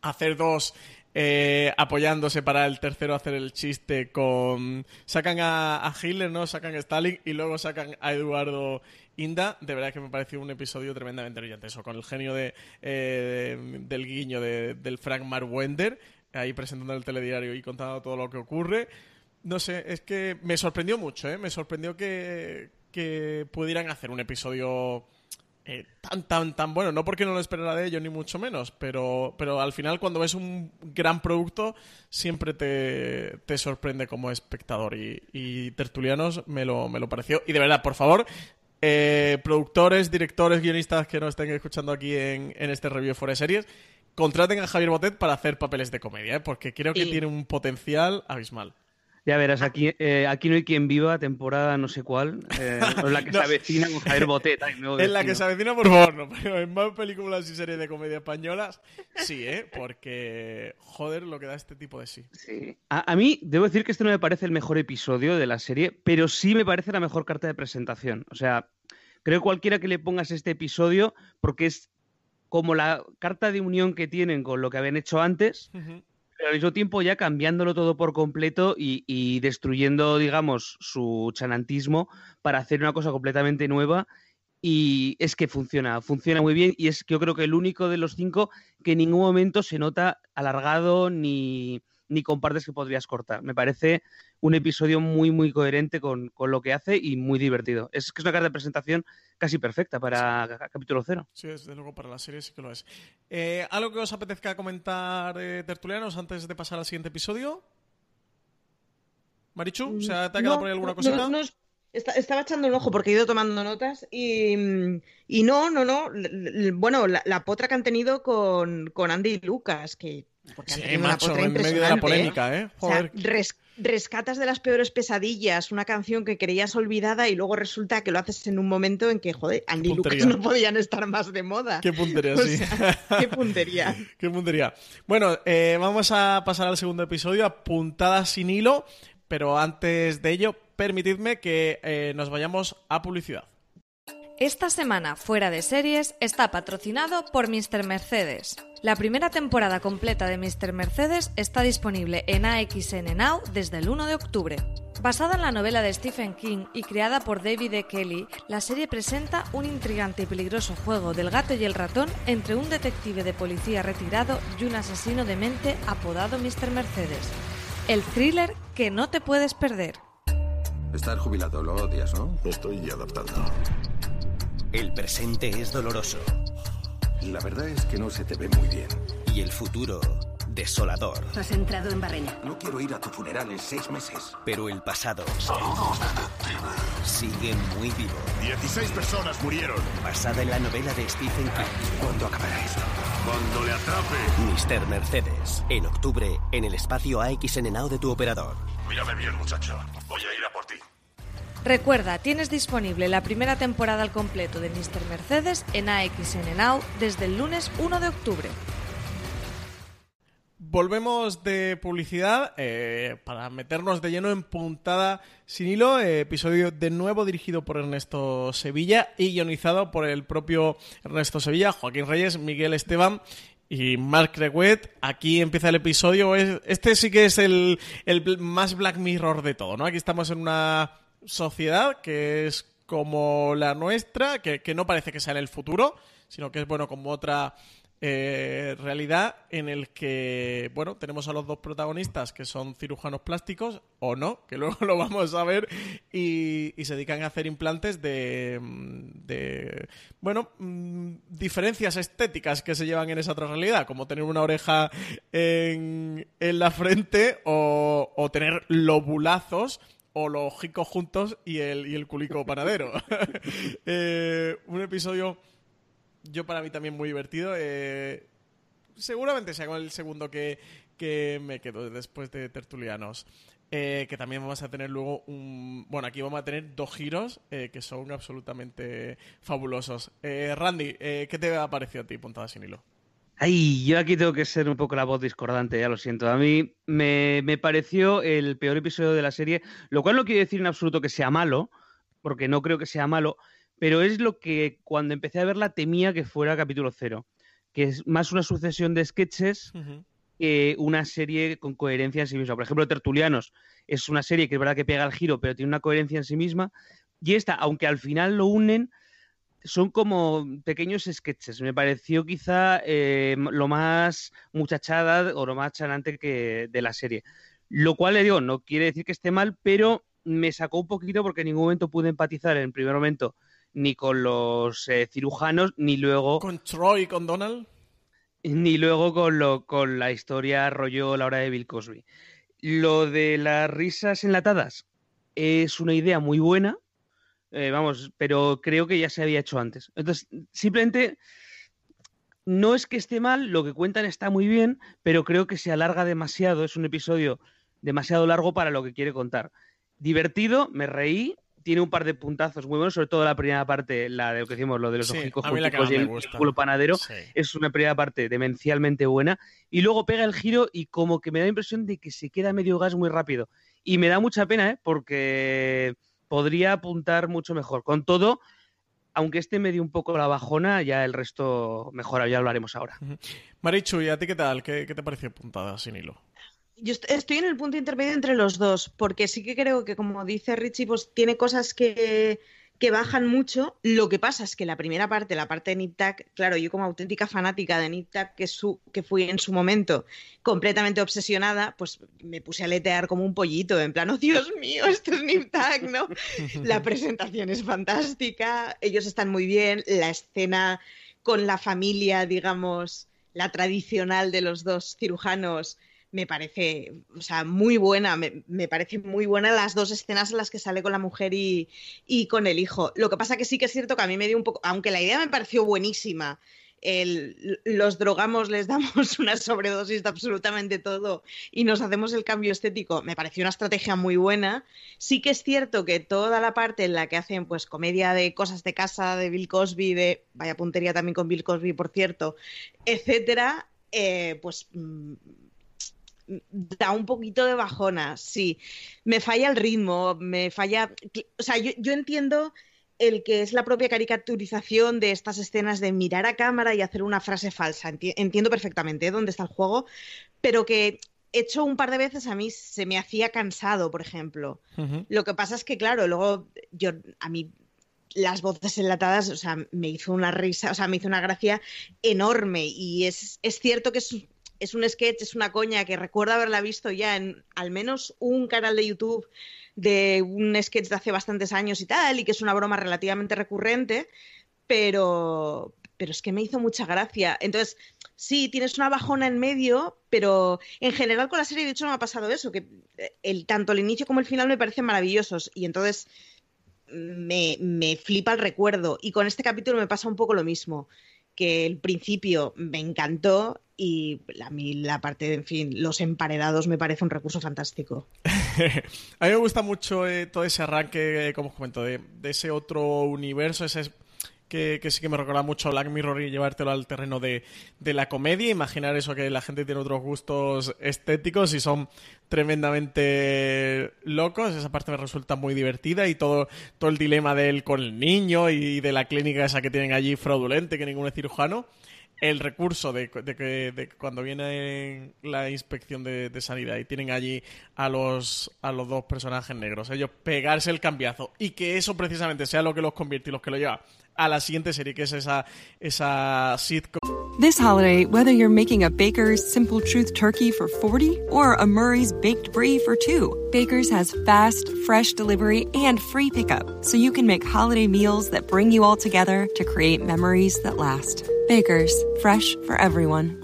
S1: hacer dos eh, apoyándose para el tercero hacer el chiste con... Sacan a, a Hitler, ¿no? Sacan a Stalin y luego sacan a Eduardo Inda. De verdad que me pareció un episodio tremendamente brillante. Eso, con el genio de, eh, del guiño de- del Frank Marwender, ahí presentando el telediario y contando todo lo que ocurre. No sé, es que me sorprendió mucho, ¿eh? Me sorprendió que, que pudieran hacer un episodio eh, tan, tan, tan bueno. No porque no lo esperara de ellos, ni mucho menos, pero, pero al final cuando ves un gran producto siempre te, te sorprende como espectador. Y, y Tertulianos me lo, me lo pareció. Y de verdad, por favor, eh, productores, directores, guionistas que nos estén escuchando aquí en, en este review de Series, contraten a Javier Botet para hacer papeles de comedia, ¿eh? porque creo que
S2: Y-
S1: tiene un potencial abismal.
S3: Ya verás, aquí, eh, aquí no hay quien viva, temporada no sé cuál, eh, o la que
S1: No.
S3: se avecina con Javier Botet. ay,
S1: En la que se avecina, por favor, no. Pero en más películas y series de comedia españolas, sí, ¿eh? Porque, joder, lo que da este tipo de sí.
S3: Sí. A, a mí, debo decir que este no me parece el mejor episodio de la serie, pero sí me parece la mejor carta de presentación. O sea, creo cualquiera que le pongas este episodio, porque es como la carta de unión que tienen con lo que habían hecho antes, pero al mismo tiempo ya cambiándolo todo por completo y, y destruyendo, digamos, su chanantismo para hacer una cosa completamente nueva. Y es que funciona, funciona muy bien. Y es que yo creo que el único de los cinco que en ningún momento se nota alargado ni, ni con partes que podrías cortar. Me parece un episodio muy, muy coherente con, con lo que hace y muy divertido. Es que es una carta de presentación casi perfecta para ca- capítulo cero.
S1: Sí, desde luego para la serie sí que lo es. Eh, ¿Algo que os apetezca comentar, eh, tertulianos, antes de pasar al siguiente episodio? Marichu, ¿se te ha quedado
S2: No,
S1: por ahí alguna
S2: no,
S1: cosita?
S2: no, es- esta- estaba echando un ojo porque he ido tomando notas y, y no, no, no. l- l- Bueno, la, la potra que han tenido con, con Andy y Lucas, que porque han
S1: Sí,
S2: tenido una
S1: macho,
S2: potra
S1: en medio de la
S2: impresionante,
S1: polémica, ¿eh?
S2: O sea,
S1: Joder.
S2: res- rescatas de las peores pesadillas una canción que creías olvidada y luego resulta que lo haces en un momento en que, joder, Andy y Lucas no podían estar más de moda.
S1: Qué puntería,
S2: O
S1: sí.
S2: sea, qué puntería.
S1: Qué puntería. Bueno, eh, vamos a pasar al segundo episodio, a puntadas sin hilo, pero antes de ello, permitidme que eh, nos vayamos a publicidad.
S8: Esta semana Fuera de Series está patrocinado por Mr. Mercedes. La primera temporada completa de Mr. Mercedes está disponible en AXN Now desde el 1 de octubre. Basada en la novela de Stephen King y creada por David E. Kelly, la serie presenta un intrigante y peligroso juego del gato y el ratón entre un detective de policía retirado y un asesino de mente apodado Mr. Mercedes. El thriller que no te puedes perder.
S9: Estar jubilado lo odias, ¿no? Estoy adaptando.
S10: El presente es doloroso.
S9: La verdad es que no se te ve muy bien.
S10: Y el futuro, desolador.
S11: Has entrado en barrena.
S9: No quiero ir a tu funeral en seis meses.
S10: Pero el pasado sigue muy vivo.
S9: 16 personas murieron.
S10: Basada en la novela de Stephen King.
S9: ¿Cuándo acabará esto? Cuando le atrape.
S10: Mr. Mercedes. En octubre, en el espacio AXN Now de tu operador.
S9: Mírame bien, muchacho. Voy a ir a.
S8: Recuerda, tienes disponible la primera temporada al completo de Mr. Mercedes en AXN Now desde el lunes 1 de octubre.
S1: Volvemos de publicidad eh, para meternos de lleno en puntada sin hilo, eh, episodio de nuevo dirigido por Ernesto Sevilla y guionizado por el propio Ernesto Sevilla, Joaquín Reyes, Miguel Esteban y Mark Reguet. Aquí empieza el episodio. Es- Este sí que es el, el más Black Mirror de todo, ¿no? Aquí estamos en una sociedad que es como la nuestra, que, que no parece que sea en el futuro, sino que es, bueno, como otra eh, realidad en el que, bueno, tenemos a los dos protagonistas que son cirujanos plásticos, o no, que luego lo vamos a ver, y, se dedican a hacer implantes de, de bueno, mm, diferencias estéticas que se llevan en esa otra realidad, como tener una oreja en, en la frente o, o tener lobulazos o los jicos juntos y el, y el culico panadero. Eh, un episodio, yo para mí también muy divertido. eh, seguramente sea el segundo que, que me quedo después de Tertulianos. Eh, que también vamos a tener luego un... Bueno, aquí vamos a tener dos giros eh, que son absolutamente fabulosos. Eh, Randy, eh, ¿qué te ha parecido a ti, Puntada sin hilo?
S3: Ay, yo aquí tengo que ser un poco la voz discordante, ya lo siento. A mí me, me, pareció el peor episodio de la serie, lo cual no quiere decir en absoluto que sea malo, porque no creo que sea malo, pero es lo que cuando empecé a verla temía que fuera capítulo cero, que es más una sucesión de sketches que una serie con coherencia en sí misma. Por ejemplo, Tertulianos es una serie que es verdad que pega el giro, pero tiene una coherencia en sí misma, y esta, aunque al final lo unen, son como pequeños sketches. Me pareció quizá eh, lo más muchachada o lo más chanante que de la serie. Lo cual le digo, no quiere decir que esté mal, pero me sacó un poquito porque en ningún momento pude empatizar en el primer momento ni con los eh, cirujanos, ni luego...
S1: ¿Con Troy, con Donald?
S3: Ni luego con, lo, con la historia rollo la hora de Bill Cosby. Lo de las risas enlatadas es una idea muy buena, eh, vamos, pero creo que ya se había hecho antes. Entonces, simplemente no es que esté mal, lo que cuentan está muy bien, pero creo que se alarga demasiado, es un episodio demasiado largo para lo que quiere contar. Divertido, me reí, tiene un par de puntazos muy buenos, sobre todo la primera parte, la de lo que decimos, lo de los sí, ojicos y el culo panadero, es una primera parte demencialmente buena, y luego pega el giro y como que me da la impresión de que se queda medio gas muy rápido. Y me da mucha pena, ¿eh? porque podría apuntar mucho mejor. Con todo, aunque este me dio un poco la bajona, ya el resto mejora, ya hablaremos ahora.
S1: Marichu, ¿y a ti qué tal? ¿Qué, qué te pareció puntada sin hilo?
S2: Yo estoy en el punto intermedio entre los dos, porque sí que creo que, como dice Richie, pues tiene cosas que, que bajan mucho. Lo que pasa es que la primera parte, la parte de Nip claro, yo como auténtica fanática de Nip que, su, que fui en su momento completamente obsesionada, pues me puse a letear como un pollito, en plan, oh Dios mío, esto es Nip ¿no? la presentación es fantástica, ellos están muy bien, la escena con la familia, digamos, la tradicional de los dos cirujanos me parece, o sea, muy buena, me, parece muy buena las dos escenas en las que sale con la mujer y, con el hijo. Lo que pasa que sí que es cierto que a mí me dio un poco, aunque la idea me pareció buenísima, el, los drogamos, les damos una sobredosis de absolutamente todo y nos hacemos el cambio estético, me pareció una estrategia muy buena. Sí que es cierto que toda la parte en la que hacen pues comedia de cosas de casa, de Bill Cosby, de vaya puntería también con Bill Cosby, por cierto, etcétera, eh, pues mm, da un poquito de bajona, sí. Me falla el ritmo, me falla... O sea, yo, entiendo el que es la propia caricaturización de estas escenas de mirar a cámara y hacer una frase falsa. entiendo perfectamente dónde está el juego, pero que hecho un par de veces a mí se me hacía cansado, por ejemplo. Lo que pasa es que, claro, luego yo a mí las voces enlatadas, o sea, me hizo una risa, o sea, me hizo una gracia enorme y es, es cierto que es es un sketch, es una coña que recuerdo haberla visto ya en al menos un canal de YouTube de un sketch de hace bastantes años y tal, y que es una broma relativamente recurrente, pero, pero es que me hizo mucha gracia. Entonces, sí, tienes una bajona en medio, pero en general con la serie, de hecho, no me ha pasado eso, que el, tanto el inicio como el final me parecen maravillosos, y entonces me, me flipa el recuerdo. Y con este capítulo me pasa un poco lo mismo que el principio me encantó y a mí la parte, en fin, los emparedados me parece un recurso fantástico.
S1: a mí me gusta mucho eh, todo ese arranque, como os comento, de, ese otro universo, ese que, sí que me recuerda mucho a Black Mirror y llevártelo al terreno de, la comedia. Imaginar eso que la gente tiene otros gustos estéticos y son tremendamente locos. Esa parte me resulta muy divertida y todo, todo el dilema de él con el niño y de la clínica esa que tienen allí fraudulente, que ninguno es cirujano el recurso de, que cuando viene la inspección de, sanidad y tienen allí a los, a los dos personajes negros, ellos pegarse el cambiazo y que eso precisamente sea lo que los convierte y los que lo lleva a la siguiente serie, que es esa, esa sitcom.
S12: This holiday, whether you're making a Baker's Simple Truth turkey for 40 or a Murray's Baked Brie for 2, Baker's has fast, fresh delivery and free pickup, so you can make holiday meals that bring you all together to create memories that last. Baker's, fresh for everyone.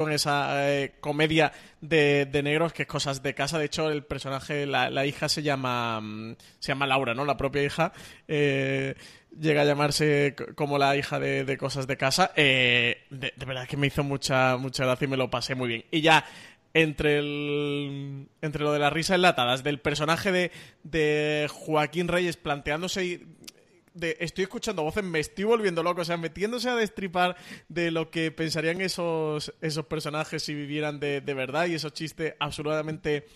S1: con esa eh, comedia de, negros que es cosas de casa. De hecho, el personaje, la, hija se llama mm, se llama Laura, ¿no? La propia hija eh, llega a llamarse como la hija de, cosas de casa. Eh, de, verdad que me hizo mucha mucha gracia y me lo pasé muy bien. Y ya entre el entre lo de las risas enlatadas del personaje de, de Joaquín Reyes planteándose estoy escuchando voces, me estoy volviendo loco, o sea, metiéndose a destripar de lo que pensarían esos, esos personajes si vivieran de, de verdad y esos chistes absolutamente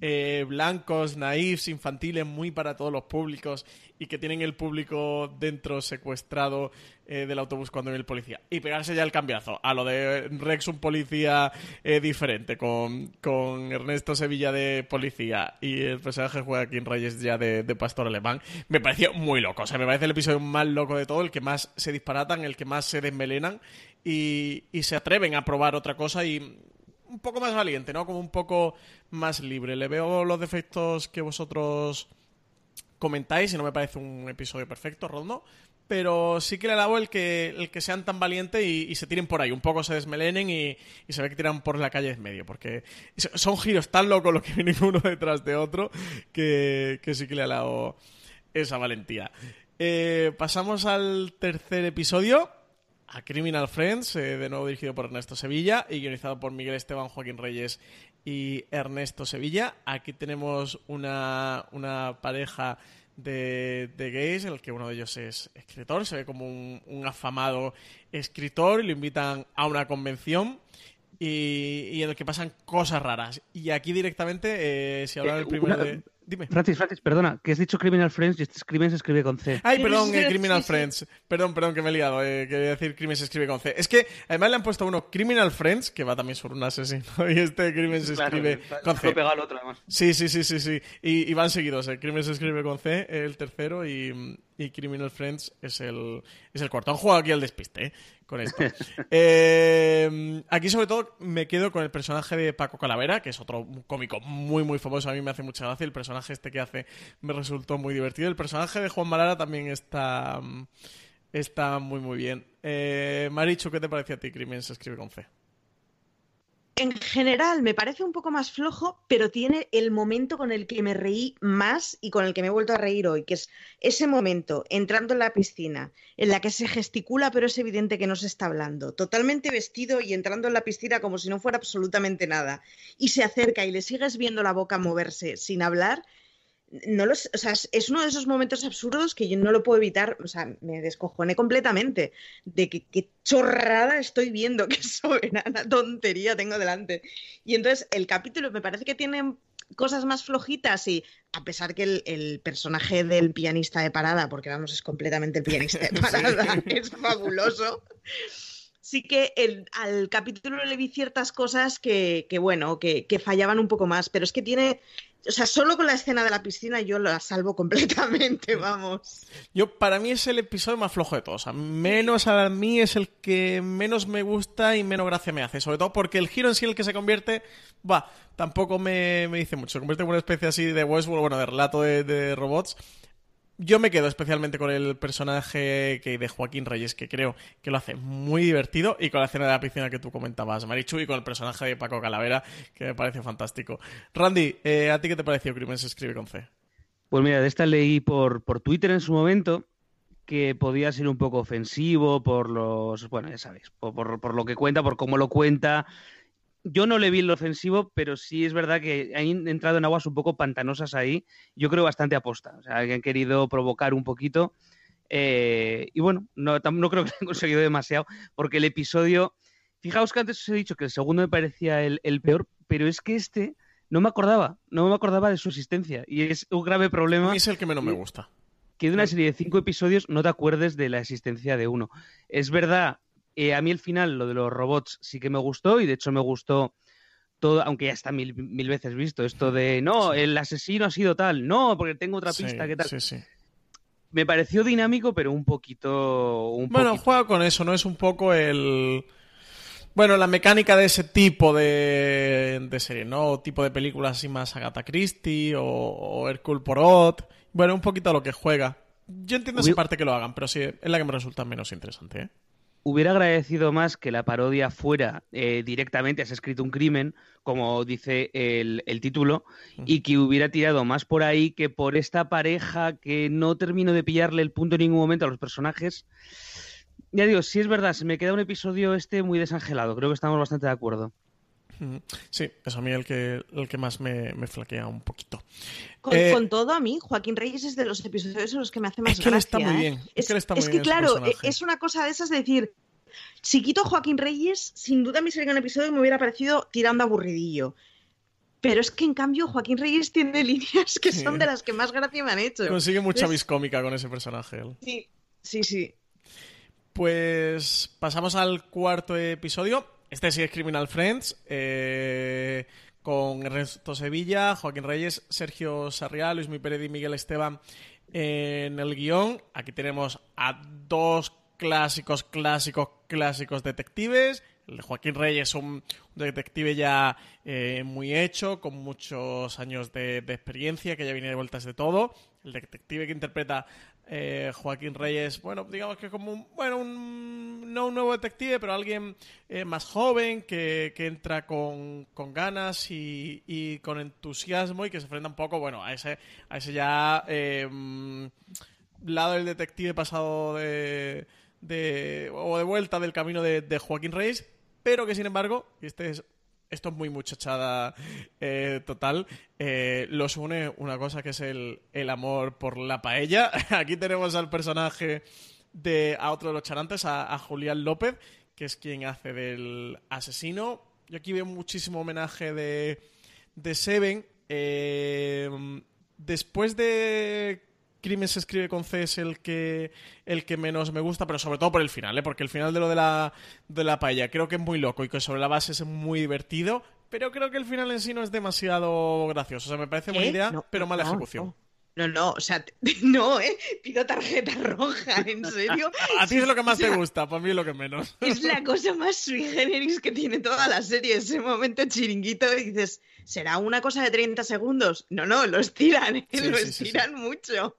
S1: eh, blancos, naifs, infantiles, muy para todos los públicos y que tienen el público dentro secuestrado eh, del autobús cuando viene el policía. Y pegarse ya el cambiazo a lo de Rex, un policía eh, diferente, con, Ernesto Sevilla de policía y el personaje Joaquín Reyes ya de, pastor alemán, me pareció muy loco. O sea, me parece el episodio más loco de todo, el que más se disparatan, el que más se desmelenan y, y se atreven a probar otra cosa y un poco más valiente, ¿no? Como un poco más libre. Le veo los defectos que vosotros comentáis y no me parece un episodio perfecto, Rondo. Pero sí que le dado el que, el que sean tan valientes y, se tiren por ahí. Un poco se desmelenen y, se ve que tiran por la calle en medio. Porque son giros tan locos los que vienen uno detrás de otro que, sí que le ha dado esa valentía. Eh, pasamos al tercer episodio a Criminal Friends, eh, de nuevo dirigido por Ernesto Sevilla y guionizado por Miguel Esteban, Joaquín Reyes y Ernesto Sevilla. Aquí tenemos una, pareja de, gays, en el que uno de ellos es escritor, se ve como un, afamado escritor y lo invitan a una convención. Y, en el que pasan cosas raras. Y aquí directamente, eh, si hablan del eh, primero de...
S3: Dime. Francis, Francis, perdona, que has dicho Criminal Friends y este Crimen se escribe con C.
S1: Ay, perdón, eh, Criminal Friends. Perdón, perdón, que me he liado. Eh, quería decir Crimen se escribe con C. Es que además le han puesto uno Criminal Friends, que va también sobre un asesino, y este Crimen se escribe con C.
S3: Pegado al otro, además.
S1: Sí, sí, sí, sí. sí. Y, van seguidos. El eh. Crimen se escribe con C, el tercero, y, y Criminal Friends es el, es el cuarto. Han jugado aquí al despiste, ¿eh? con esto. Eh, aquí, sobre todo, me quedo con el personaje de Paco Calavera, que es otro cómico muy, muy famoso. A mí me hace mucha gracia. El personaje este que hace me resultó muy divertido. El personaje de Juan Malara también está, está muy, muy bien. Eh, Marichu, ¿qué te parece a ti? Crimen se escribe con C
S2: en general me parece un poco más flojo, pero tiene el momento con el que me reí más y con el que me he vuelto a reír hoy, que es ese momento entrando en la piscina, en la que se gesticula, pero es evidente que no se está hablando, totalmente vestido y entrando en la piscina como si no fuera absolutamente nada, y se acerca y le sigues viendo la boca moverse sin hablar, no los, o sea, es uno de esos momentos absurdos que yo no lo puedo evitar, o sea, me descojoné completamente de que qué chorrada estoy viendo, qué soberana tontería tengo delante. Y entonces el capítulo me parece que tiene cosas más flojitas y a pesar que el, personaje del pianista de parada, porque vamos, es completamente el pianista de parada, es fabuloso. Sí que el, al capítulo le vi ciertas cosas que, que bueno, que, que fallaban un poco más, pero es que tiene o sea, solo con la escena de la piscina yo la salvo completamente, vamos.
S1: Yo, para mí es el episodio más flojo de todos. menos a mí es el que menos me gusta y menos gracia me hace. Sobre todo porque el giro en sí, el que se convierte, va, tampoco me, dice mucho. Se convierte en una especie así de Westworld, bueno, de relato de robots yo me quedo especialmente con el personaje que de Joaquín Reyes, que creo que lo hace muy divertido, y con la escena de la piscina que tú comentabas, Marichu, y con el personaje de Paco Calavera, que me parece fantástico. Randy, eh, ¿a ti qué te pareció Crimen se escribe con C?
S3: Pues mira, de esta leí por, por Twitter en su momento que podía ser un poco ofensivo por los, bueno, ya sabéis, por, por lo que cuenta, por cómo lo cuenta, yo no le vi lo ofensivo, pero sí es verdad que han entrado en aguas un poco pantanosas ahí, yo creo bastante aposta, o sea, que han querido provocar un poquito. Eh, y bueno, no, no creo que hayan conseguido demasiado, porque el episodio, fijaos que antes os he dicho que el segundo me parecía el, peor, pero es que este no me acordaba, no me acordaba de su existencia, y es un grave problema.
S1: es el que menos me gusta.
S3: Que de una serie de cinco episodios no te acuerdes de la existencia de uno. Es verdad Eh, a mí el final, lo de los robots, sí que me gustó y de hecho me gustó todo, aunque ya está mil, mil veces visto, esto de no, el asesino ha sido tal, no, porque tengo otra pista, ¿qué tal?
S1: Sí, sí.
S3: Me pareció dinámico, pero un poquito. Un
S1: bueno,
S3: poquito-
S1: juega con eso, ¿no? Es un poco el. Bueno, la mecánica de ese tipo de, de serie, ¿no? Tipo de películas así más Agatha Christie o, o Hercule Poirot. Bueno, un poquito a lo que juega. Yo entiendo esa parte que lo hagan, pero sí, es la que me resulta menos interesante, ¿eh?
S3: Hubiera agradecido más que la parodia fuera eh, directamente, has escrito un crimen, como dice el, el título, y que hubiera tirado más por ahí que por esta pareja que no termino de pillarle el punto en ningún momento a los personajes. Ya digo, sí es verdad, se me queda un episodio este muy desangelado, creo que estamos bastante de acuerdo.
S1: Sí, es a mí el que, el que más me, me flaquea un poquito.
S2: Con,
S1: Eh,
S2: con todo, a mí, Joaquín Reyes es de los episodios en los que me hace más
S1: Es que él
S2: gracia.
S1: está muy
S2: ¿eh?
S1: bien, es que él está
S2: es
S1: muy
S2: que,
S1: bien ese
S2: claro,
S1: personaje.
S2: es una cosa de esas de decir, si quito a Joaquín Reyes, sin duda me sería un episodio que me hubiera parecido tirando aburridillo. Pero es que en cambio Joaquín Reyes tiene líneas que son de las que más gracia me han hecho.
S1: Consigue mucha
S2: Es-
S1: viscómica con ese personaje. él.
S2: Sí, sí, sí.
S1: Pues pasamos al cuarto episodio. Este sí es Criminal Friends. eh, con Ernesto Sevilla, Joaquín Reyes, Sergio Sarriá, Luis Mi Pérez y Miguel Esteban en el guion. Aquí tenemos a dos clásicos, clásicos, clásicos detectives. El de Joaquín Reyes, un, un detective ya eh, muy hecho, con muchos años de, experiencia, que ya viene de vueltas de todo. El detective que interpreta eh, Joaquín Reyes, bueno, digamos que como un, bueno, un, no un nuevo detective, pero alguien eh, más joven que, que entra con, con ganas y, y con entusiasmo y que se enfrenta un poco, bueno, a ese, a ese ya mm, lado del detective pasado de, de o de vuelta del camino de, de Joaquín Reyes, pero que sin embargo, y este es esto es muy muchachada eh, total. Eh, los une una cosa que es el, el amor por la paella. Aquí tenemos al personaje de a otro de los charantes, a, a Julián López, que es quien hace del asesino. Yo aquí veo muchísimo homenaje de, de Seven. Eh, después de Crimen se escribe con C es el que, el que menos me gusta, pero sobre todo por el final, ¿eh? porque el final de lo de la, de la paella creo que es muy loco y que sobre la base es muy divertido, pero creo que el final en sí no es demasiado gracioso. O sea, me parece buena
S2: ¿Eh?
S1: idea,
S2: No,
S1: pero mala
S2: no,
S1: ejecución.
S2: No, no, o sea, no, ¿eh? Pido tarjeta roja, ¿en serio?
S1: A ti es lo que más
S2: O sea,
S1: te gusta, para mí es lo que menos.
S2: Es la cosa más sui generis que tiene toda la serie, ese momento chiringuito y dices, ¿será una cosa de 30 segundos? No, no, lo estiran, ¿eh?
S1: Sí,
S2: mucho.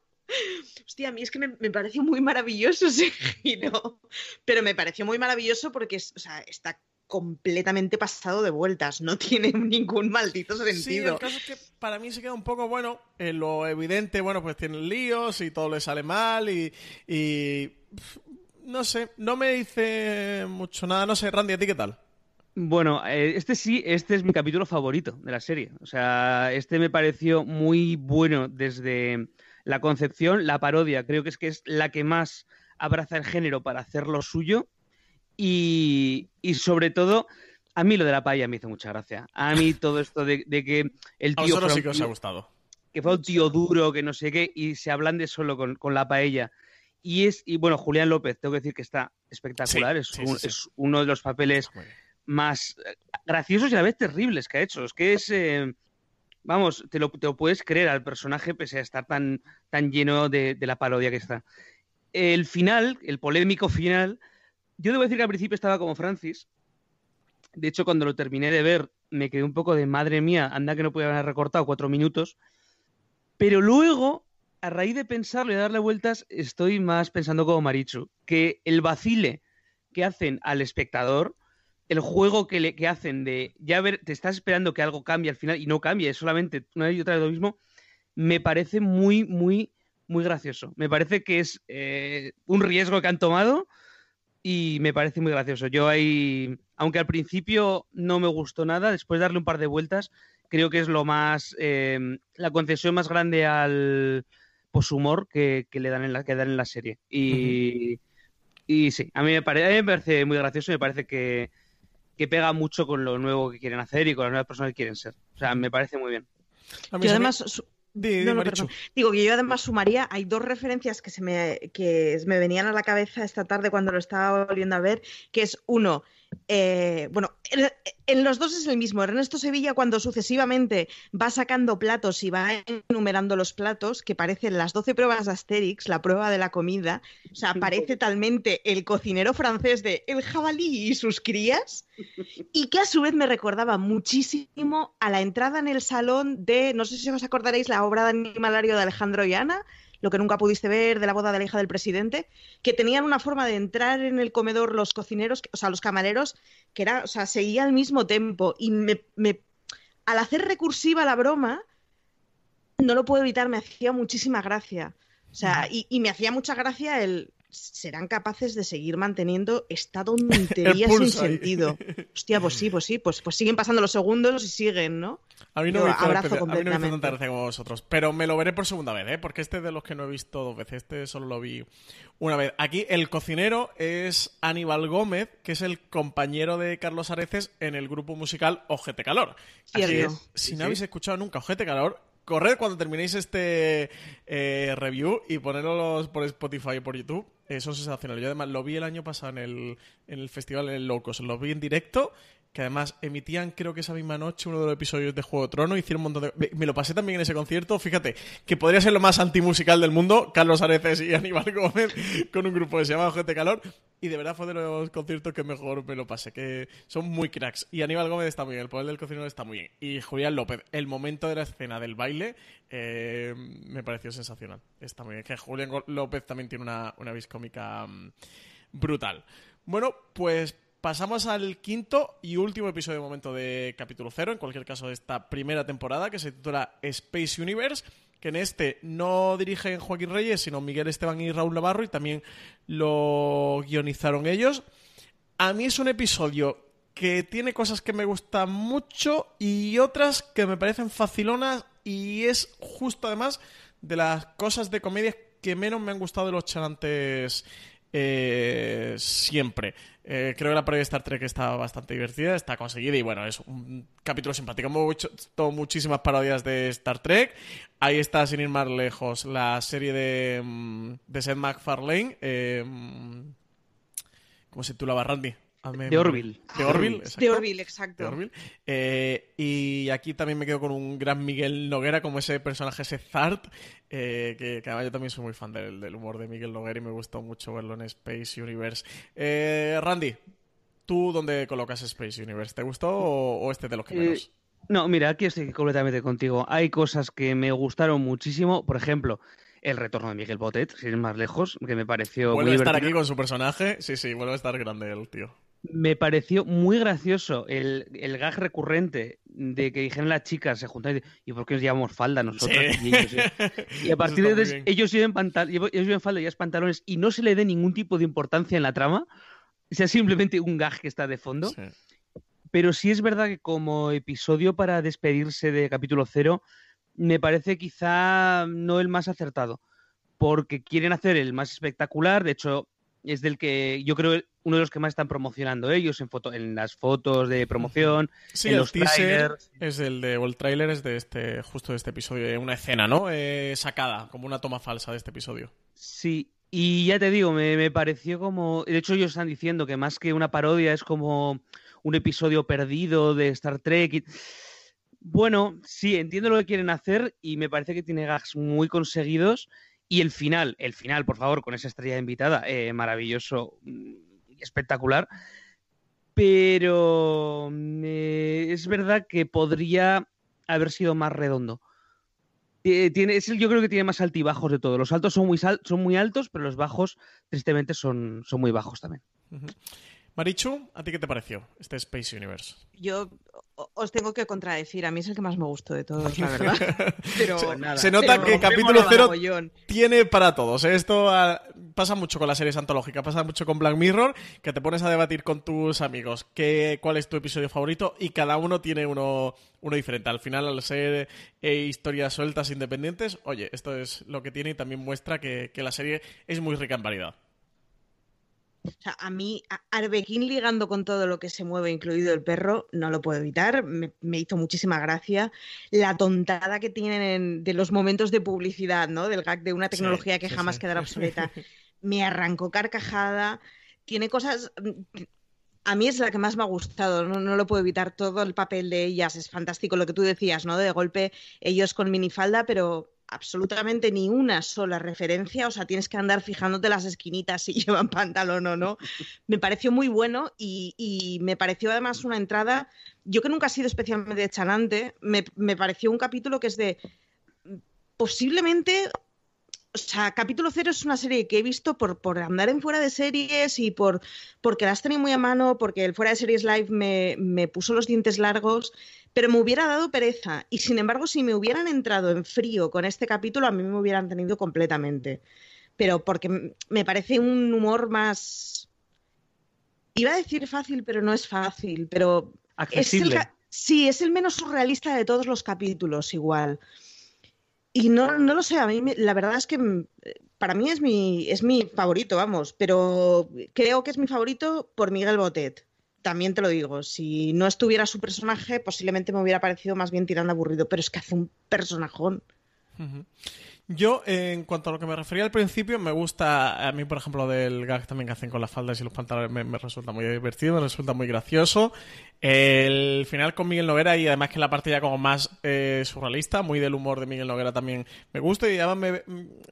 S2: Hostia, a mí es que me, me pareció muy maravilloso ese giro, pero me pareció muy maravilloso porque o sea, está completamente pasado de vueltas, no tiene ningún maldito
S1: Sí,
S2: sentido.
S1: el caso es que para mí se queda un poco, bueno, en lo evidente, bueno, pues tienen líos y todo le sale mal y, no sé, no me dice mucho nada, no sé, Randy, ¿a ti qué tal?
S3: Bueno, eh, este sí, este es mi capítulo favorito de la serie. O sea, este me pareció muy bueno desde la concepción, la parodia, creo que es que es la que más abraza el género para hacer lo suyo. Y, y sobre todo, a mí lo de la paella me hizo mucha gracia. A mí todo esto de, de que el
S1: A
S3: tío fuera
S1: sí que os ha gustado.
S3: que fue un tío duro, que no sé qué, y se ablande solo con, con la paella. Y es, y bueno, Julián López, tengo que decir que está espectacular,
S1: Sí,
S3: es,
S1: sí,
S3: un-
S1: sí, sí.
S3: es uno de los papeles más graciosos y a la vez terribles que ha hecho. Es que es, eh, vamos, te lo, te lo puedes creer al personaje pese a estar tan, tan lleno de, de la parodia que está. El final, el polémico final, yo debo decir que al principio estaba como Francis. De hecho, cuando lo terminé de ver, me quedé un poco de madre mía, anda que no podía haber recortado cuatro minutos. Pero luego, a raíz de pensarlo y de darle vueltas, estoy más pensando como Marichu, que el vacile que hacen al espectador, el juego que, le, que hacen de ya ver, te estás esperando que algo cambie al final y no cambie, es solamente una y otra vez lo mismo, me parece muy, muy, muy gracioso. Me parece que es eh, un riesgo que han tomado y me parece muy gracioso. Yo ahí, aunque al principio no me gustó nada, después de darle un par de vueltas, creo que es lo más, eh, la concesión más grande al poshumor que, que le dan en la, que dan en la serie. Y, y sí, a mí, me pare- a mí me parece muy gracioso y me parece que, que pega mucho con lo nuevo que quieren hacer y con las nuevas personas que quieren ser. O sea, me parece muy bien.
S2: Yo
S1: me-
S2: no, no, Digo que yo además sumaría, hay dos referencias que se me, que me venían a la cabeza esta tarde cuando lo estaba volviendo a ver, que es uno, eh, bueno, en, los dos es el mismo. Ernesto Sevilla, cuando sucesivamente va sacando platos y va enumerando los platos, que parecen las 12 pruebas de Asterix, la prueba de la comida, o sea, parece talmente el cocinero francés de El jabalí y sus crías, y que a su vez me recordaba muchísimo a la entrada en el salón de, no sé si os acordaréis, la obra de animalario de Alejandro y Ana, lo que nunca pudiste ver de la boda de la hija del presidente, que tenían una forma de entrar en el comedor los cocineros, o sea, los camareros, que era, o sea, seguía al mismo tiempo. Y me, al hacer recursiva la broma, no lo puedo evitar, me hacía muchísima gracia. O sea, y, y me hacía mucha gracia el, serán capaces de seguir manteniendo esta tontería sin sentido. Hostia, pues sí, pues sí, pues, pues siguen pasando los segundos y siguen, ¿no?
S1: A mí no, me hizo, tanta gracia como vosotros, pero me lo veré por segunda vez, ¿eh? Porque este es de los que no he visto dos veces, este solo lo vi una vez. Aquí el cocinero es Aníbal Gómez, que es el compañero de Carlos Areces en el grupo musical Ojete Calor. Así es, si no habéis escuchado nunca Ojete Calor, corred cuando terminéis este eh, review y ponerlo por Spotify y por YouTube. Eso es sensacional. Yo además lo vi el año pasado en el, en el festival en el Locos. Lo vi en directo que además emitían creo que esa misma noche uno de los episodios de Juego de Trono, hicieron un montón de... Me, lo pasé también en ese concierto, fíjate, que podría ser lo más antimusical del mundo, Carlos Areces y Aníbal Gómez, con un grupo que se llama Gente Calor, y de verdad fue de los conciertos que mejor me lo pasé, que son muy cracks. Y Aníbal Gómez está muy bien, el poder del cocinero está muy bien. Y Julián López, el momento de la escena del baile, eh, me pareció sensacional. Está muy bien. Que Julián López también tiene una, una vis cómica mm, brutal. Bueno, pues Pasamos al quinto y último episodio de momento de capítulo cero, en cualquier caso de esta primera temporada, que se titula Space Universe, que en este no dirigen Joaquín Reyes, sino Miguel Esteban y Raúl Navarro, y también lo guionizaron ellos. A mí es un episodio que tiene cosas que me gustan mucho y otras que me parecen facilonas, y es justo además de las cosas de comedia que menos me han gustado de los charantes eh, siempre. Eh, creo que la previa de Star Trek está bastante divertida, está conseguida y bueno, es un capítulo simpático. Hemos hecho muchísimas parodias de Star Trek. Ahí está, sin ir más lejos, la serie de, mm, de Seth MacFarlane. Eh, mm, ¿Cómo se titulaba Randy?
S3: De Orville.
S1: De Orville,
S2: exacto. De Orville, exacto.
S1: Eh, y aquí también me quedo con un gran Miguel Noguera, como ese personaje, ese Zart, eh, que, además yo también soy muy fan del, humor de Miguel Noguera y me gustó mucho verlo en Space Universe. Eh, Randy, ¿tú dónde colocas Space Universe? ¿Te gustó o, este de los que menos?
S3: no, mira, aquí estoy completamente contigo. Hay cosas que me gustaron muchísimo. Por ejemplo, el retorno de Miguel Botet, sin ir más lejos, que me pareció.
S1: Vuelve a estar aquí con su personaje. Sí, sí, vuelve a estar grande el tío
S3: me pareció muy gracioso el, el, gag recurrente de que dijeron las chicas, se juntan y ¿y por qué nos llevamos falda nosotros? Y, a partir de entonces ellos llevan, ellos llevan falda y ellas pantalones y no se le dé ningún tipo de importancia en la trama, o sea simplemente un gag que está de fondo. Pero sí es verdad que como episodio para despedirse de capítulo cero, me parece quizá no el más acertado, porque quieren hacer el más espectacular, de hecho es del que yo creo uno de los que más están promocionando ellos en foto, en las fotos de promoción,
S1: sí,
S3: en
S1: los trailers. Es el de o el trailer es de este justo de este episodio, una escena, ¿no? Eh, sacada, como una toma falsa de este episodio.
S3: Sí, y ya te digo, me, me, pareció como. De hecho, ellos están diciendo que más que una parodia es como un episodio perdido de Star Trek. Bueno, sí, entiendo lo que quieren hacer y me parece que tiene gags muy conseguidos. Y el final, el final, por favor, con esa estrella invitada, eh, maravilloso, mm, espectacular. Pero eh, es verdad que podría haber sido más redondo. Eh, tiene, yo creo que tiene más altibajos de todo. Los altos son muy, son muy altos, pero los bajos, tristemente, son muy bajos también.
S1: Marichu, ¿a ti qué te pareció este Space Universe?
S2: Yo os tengo que contradecir, a mí es el que más me gustó de todos, la verdad. Pero
S1: se,
S2: nada.
S1: Se nota que capítulo cero tiene para todos. ¿eh? Esto ah, pasa mucho con las series antológicas, pasa mucho con Black Mirror, que te pones a debatir con tus amigos qué, cuál es tu episodio favorito y cada uno tiene uno, uno diferente. Al final, al ser eh, historias sueltas independientes, oye, esto es lo que tiene y también muestra que, que la serie es muy rica en variedad.
S2: O sea, a mí, Arbequín ligando con todo lo que se mueve, incluido el perro, no lo puedo evitar. Me, hizo muchísima gracia. La tontada que tienen de los momentos de publicidad, ¿no? Del gag de una tecnología que jamás quedará obsoleta. Me arrancó carcajada. Tiene cosas. A mí es la que más me ha gustado, no, no, lo puedo evitar. Todo el papel de ellas es fantástico, lo que tú decías, ¿no? De golpe ellos con minifalda, pero absolutamente ni una sola referencia, o sea, tienes que andar fijándote las esquinitas si llevan pantalón o no. Me pareció muy bueno y, me pareció además una entrada, yo que nunca he sido especialmente chanante, me, me pareció un capítulo que es de posiblemente o sea, capítulo cero es una serie que he visto por, por andar en fuera de series y por porque las tenía muy a mano, porque el fuera de series live me, me, puso los dientes largos, pero me hubiera dado pereza. Y sin embargo, si me hubieran entrado en frío con este capítulo, a mí me hubieran tenido completamente. Pero porque me parece un humor más. Iba a decir fácil, pero no es fácil. Pero.
S3: Accesible.
S2: Sí, es el menos surrealista de todos los capítulos, igual. Y no, no lo sé, a mí la verdad es que mm, para mí es mi, es mi favorito, vamos, pero creo que es mi favorito por Miguel Botet. También te lo digo, si no estuviera su personaje, posiblemente me hubiera parecido más bien tirando aburrido, pero es que hace un personajón.
S1: Yo, en cuanto a lo que me refería al principio, me gusta, a mí, por ejemplo, del gag también que hacen con las faldas y los pantalones, me, resulta muy divertido, me resulta muy gracioso. El final con Miguel Noguera y además que la parte ya como más eh, surrealista, muy del humor de Miguel Noguera también me gusta y además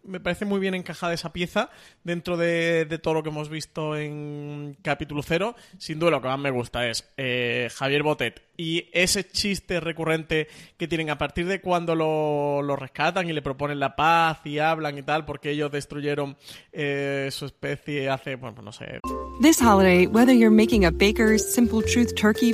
S1: me, parece muy bien encajada esa pieza dentro de, todo lo que hemos visto en capítulo cero. Sin duda lo que más me gusta es eh, Javier Botet y ese chiste recurrente que tienen a partir de cuando lo, lo, rescatan y le proponen la paz y hablan y tal, porque ellos destruyeron eh, su especie hace, bueno, no sé.
S12: This holiday, whether you're making a Baker's Simple Truth turkey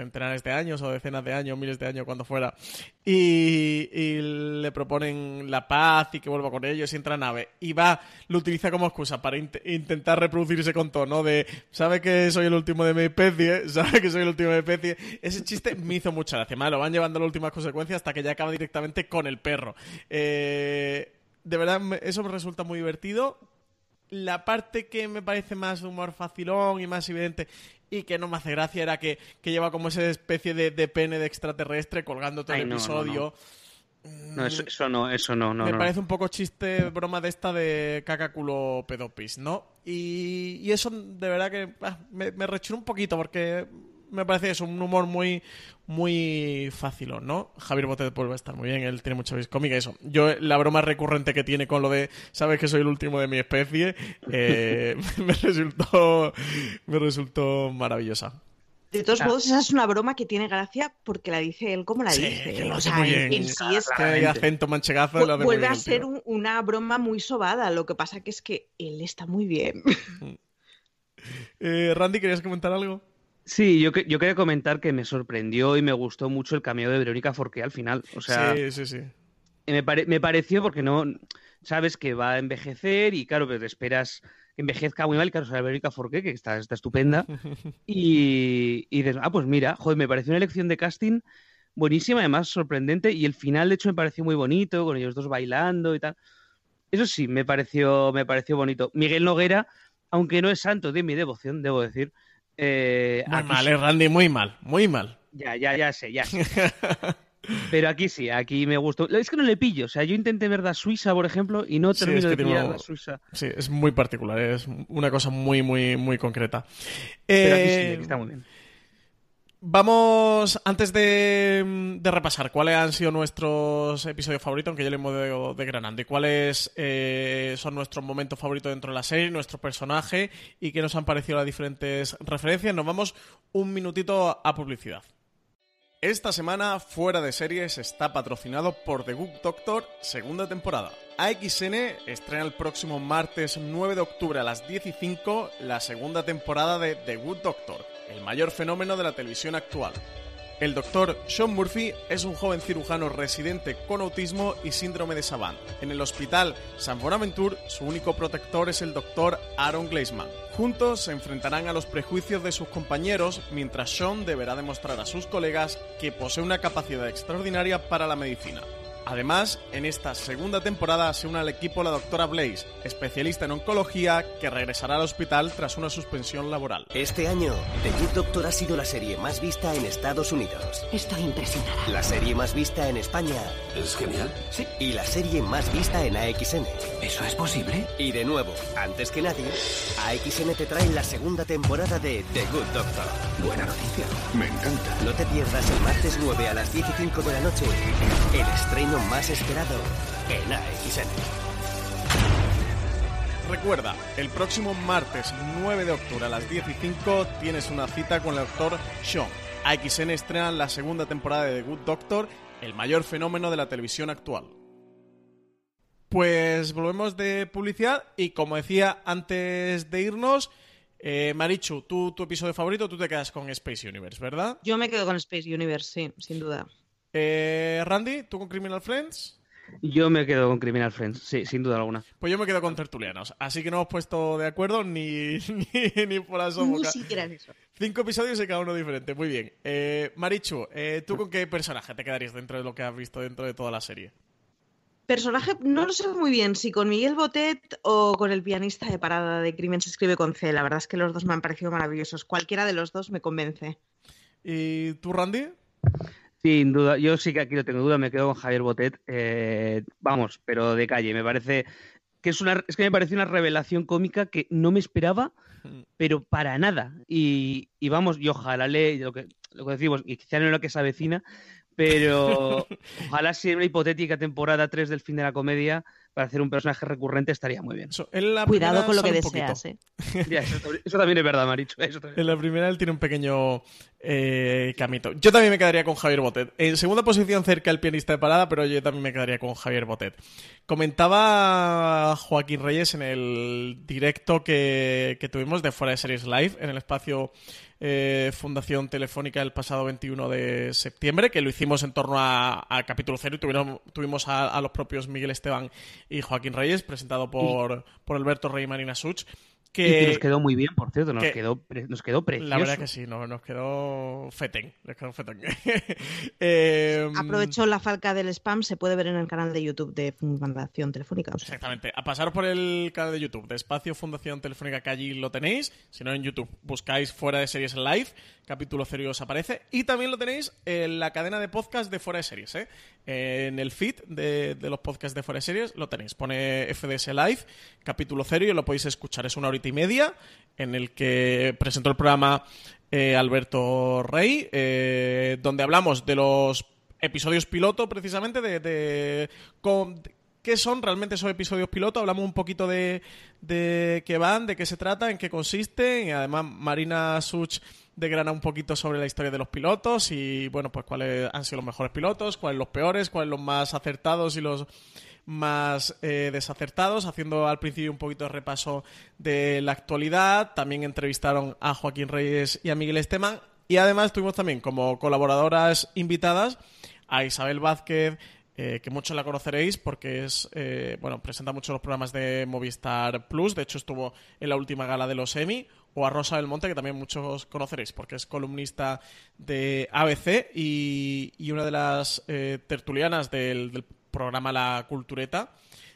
S1: centenares de años o decenas de años, miles de años, cuando fuera, y, le proponen la paz y que vuelva con ellos y entra a nave, y va, lo utiliza como excusa para intentar reproducirse con tono de, sabe que soy el último de mi especie, sabe que soy el último de mi especie, ese chiste me hizo mucha gracia, lo van llevando a las últimas consecuencias hasta que ya acaba directamente con el perro. Eh, de verdad, eso me resulta muy divertido. La parte que me parece más humor facilón y más evidente y que no me hace gracia era que, lleva como esa especie de, pene de extraterrestre colgando todo el episodio.
S3: No, eso, no, eso no, no.
S1: Me parece un poco chiste, broma de esta de cacaculo pedopis, ¿no? Y, eso de verdad que ah, me, me un poquito porque me parece eso, un humor muy, muy fácil, ¿no? Javier Botet vuelve a estar muy bien, él tiene mucha vis cómica, eso. Yo, la broma recurrente que tiene con lo de, sabes que soy el último de mi especie, eh, me resultó, me resultó maravillosa.
S2: De todos ah. modos, esa es una broma que tiene gracia porque la dice él como la dice.
S1: Que lo hace muy bien. sí es que acento manchegazo.
S2: Vu vuelve a ser una broma muy sobada. Lo que pasa que es que él está muy bien.
S1: eh, Randy, ¿querías comentar algo?
S3: Sí, yo, yo quería comentar que me sorprendió y me gustó mucho el cameo de Verónica Forqué al final. O sea,
S1: sí, sí, sí.
S3: Me, me pareció porque no. Sabes que va a envejecer y, claro, pues esperas que envejezca muy mal. Claro, o sea, Verónica Forqué, que está, está estupenda. y, y dices, ah, pues mira, joder, me pareció una elección de casting buenísima, además sorprendente. Y el final, de hecho, me pareció muy bonito, con ellos dos bailando y tal. Eso sí, me pareció, me pareció bonito. Miguel Noguera, aunque no es santo de mi devoción, debo decir
S1: eh, muy mal, eh, Randy, muy mal, muy mal.
S3: Ya, ya, ya sé, ya sé. Pero aquí sí, aquí me gustó. Es que no le pillo. O sea, yo intenté ver la Suiza, por ejemplo, y no termino de pillar la Suiza.
S1: Sí, es muy particular, es una cosa muy, muy, muy concreta.
S3: Pero aquí sí, eh, está muy bien.
S1: Vamos, antes de, de, repasar cuáles han sido nuestros episodios favoritos, aunque yo le hemos degranando, y cuáles eh, son nuestros momentos favoritos dentro de la serie, nuestro personaje y qué nos han parecido las diferentes referencias, nos vamos un minutito a publicidad. Esta semana, Fuera de Series está patrocinado por The Good Doctor, segunda temporada. AXN estrena el próximo martes 9 de octubre a las 10 y 5 la segunda temporada de The Good Doctor el mayor fenómeno de la televisión actual. El doctor Sean Murphy es un joven cirujano residente con autismo y síndrome de Savant. En el hospital San Bonaventure, su único protector es el doctor Aaron Gleisman. Juntos se enfrentarán a los prejuicios de sus compañeros mientras Sean deberá demostrar a sus colegas que posee una capacidad extraordinaria para la medicina. Además, en esta segunda temporada se une al equipo la doctora Blaze, especialista en oncología, que regresará al hospital tras una suspensión laboral.
S10: Este año, The Good Doctor ha sido la serie más vista en Estados Unidos.
S13: Estoy impresionada.
S10: La serie más vista en España.
S9: ¿Es genial?
S10: Sí. Y la serie más vista en AXN.
S13: ¿Eso es posible?
S10: Y de nuevo, antes que nadie, AXN te trae la segunda temporada de The Good Doctor.
S9: Buena noticia. Me encanta.
S10: No te pierdas el martes 9 a las 10 y 5 de la noche el estreno más esperado en AXN.
S1: Recuerda, el próximo martes 9 de octubre a las 10 y 5 tienes una cita con el doctor Sean. AXN estrena la segunda temporada de The Good Doctor, el mayor fenómeno de la televisión actual. Pues volvemos de publicidad y como decía antes de irnos, eh, Marichu, tú, tu episodio favorito, tú te quedas con Space Universe, ¿verdad?
S2: Yo me quedo con Space Universe, sí, sin duda.
S1: Eh, Randy, ¿tú con Criminal Friends?
S3: Yo me quedo con Criminal Friends, sí, sin duda alguna.
S1: Pues yo me quedo con Tertulianos. Así que no hemos puesto de acuerdo ni, ni, por asomo.
S2: Ni siquiera eso.
S1: Cinco episodios y cada uno diferente. Muy bien. Eh, Marichu, eh, ¿tú con qué personaje te quedarías dentro de lo que has visto dentro de toda la serie?
S2: Personaje, no lo sé muy bien, si con Miguel Botet o con el pianista de parada de Crimen se escribe con C. La verdad es que los dos me han parecido maravillosos. Cualquiera de los dos me convence.
S1: ¿Y tú, Randy?
S3: Sin duda, yo sí que aquí no tengo duda, me quedo con Javier Botet. Eh, vamos, pero de calle. Me parece que es una, es que me parece una revelación cómica que no me esperaba, pero para nada. Y, vamos, y ojalá le, lo que, lo que decimos, y quizá no es lo que se avecina, pero ojalá sea una hipotética temporada 3 del fin de la comedia para hacer un personaje recurrente estaría muy bien.
S2: Cuidado con lo que deseas, ¿eh?
S3: eso, también es verdad, Maricho.
S1: En la primera él tiene un pequeño eh, camito. Yo también me quedaría con Javier Botet. En segunda posición cerca el pianista de parada, pero yo también me quedaría con Javier Botet. Comentaba Joaquín Reyes en el directo que, que tuvimos de Fuera de Series Live, en el espacio eh, Fundación Telefónica el pasado 21 de septiembre, que lo hicimos en torno a, capítulo cero y tuvimos, tuvimos a, los propios Miguel Esteban y Joaquín Reyes, presentado por, por Alberto Rey y Marina Such.
S3: Que, nos quedó muy bien, por cierto, nos, quedó, nos quedó precioso.
S1: La verdad que sí, nos quedó fetén. Em,
S2: Aprovecho la falca del spam, se puede ver en el canal de YouTube de Fundación Telefónica.
S1: Exactamente. A pasar por el canal de YouTube de Espacio Fundación Telefónica, que allí lo tenéis. Si no, en YouTube buscáis Fuera de Series Live, capítulo cero os aparece. Y también lo tenéis en la cadena de podcast de Fuera de Series. ¿eh? En el feed de, los podcasts de de Series lo tenéis. Pone FDS Live, capítulo cero, y lo podéis escuchar. Es una horita y media en el que presentó el programa eh, Alberto Rey, eh, donde hablamos de los episodios piloto, precisamente, de, qué son realmente esos episodios piloto. Hablamos un poquito de, de qué van, de qué se trata, en qué consisten, y además Marina Such degrana un poquito sobre la historia de los pilotos y, bueno, pues cuáles han sido los mejores pilotos, cuáles los peores, cuáles los más acertados y los más eh, desacertados, haciendo al principio un poquito de repaso de la actualidad. También entrevistaron a Joaquín Reyes y a Miguel Esteban. Y además tuvimos también como colaboradoras invitadas a Isabel Vázquez, eh, que muchos la conoceréis porque es eh, bueno presenta muchos los programas de Movistar Plus. De hecho, estuvo en la última gala de los Emmy. O a Rosa del Monte, que también muchos conoceréis porque es columnista de ABC y, una de las tertulianas del, del programa La Cultureta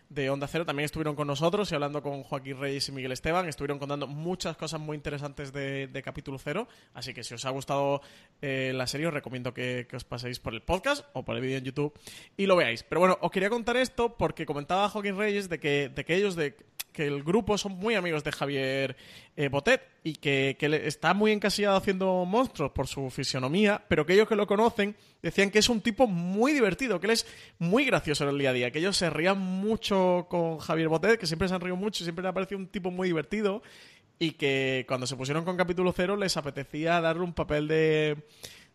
S1: de Onda Cero también estuvieron con nosotros y hablando con Joaquín Reyes y Miguel Esteban. Estuvieron contando muchas cosas muy interesantes de, capítulo cero. Así que si os ha gustado eh, la serie, os recomiendo que, os paséis por el podcast o por el vídeo en YouTube y lo veáis. Pero bueno, os quería contar esto porque comentaba Joaquín Reyes de que, de que ellos, de que el grupo son muy amigos de Javier eh, Botet y que, que está muy encasillado haciendo monstruos por su fisionomía, pero que ellos que lo conocen decían que es un tipo muy divertido, que él es muy gracioso en el día a día, que ellos se rían mucho con Javier Botet, que siempre se han reído mucho, siempre le ha parecido un tipo muy divertido y que cuando se pusieron con capítulo cero les apetecía darle un papel de,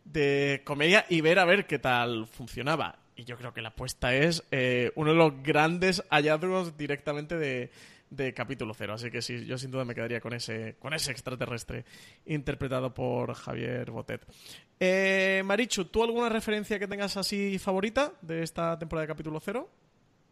S1: de comedia y ver a ver qué tal funcionaba. Y yo creo que la apuesta es eh, uno de los grandes hallazgos directamente de, de capítulo cero. Así que sí, yo sin duda me quedaría con ese, con ese extraterrestre interpretado por Javier Botet. Eh, Marichu, ¿tú alguna referencia que tengas así favorita de esta temporada de capítulo cero?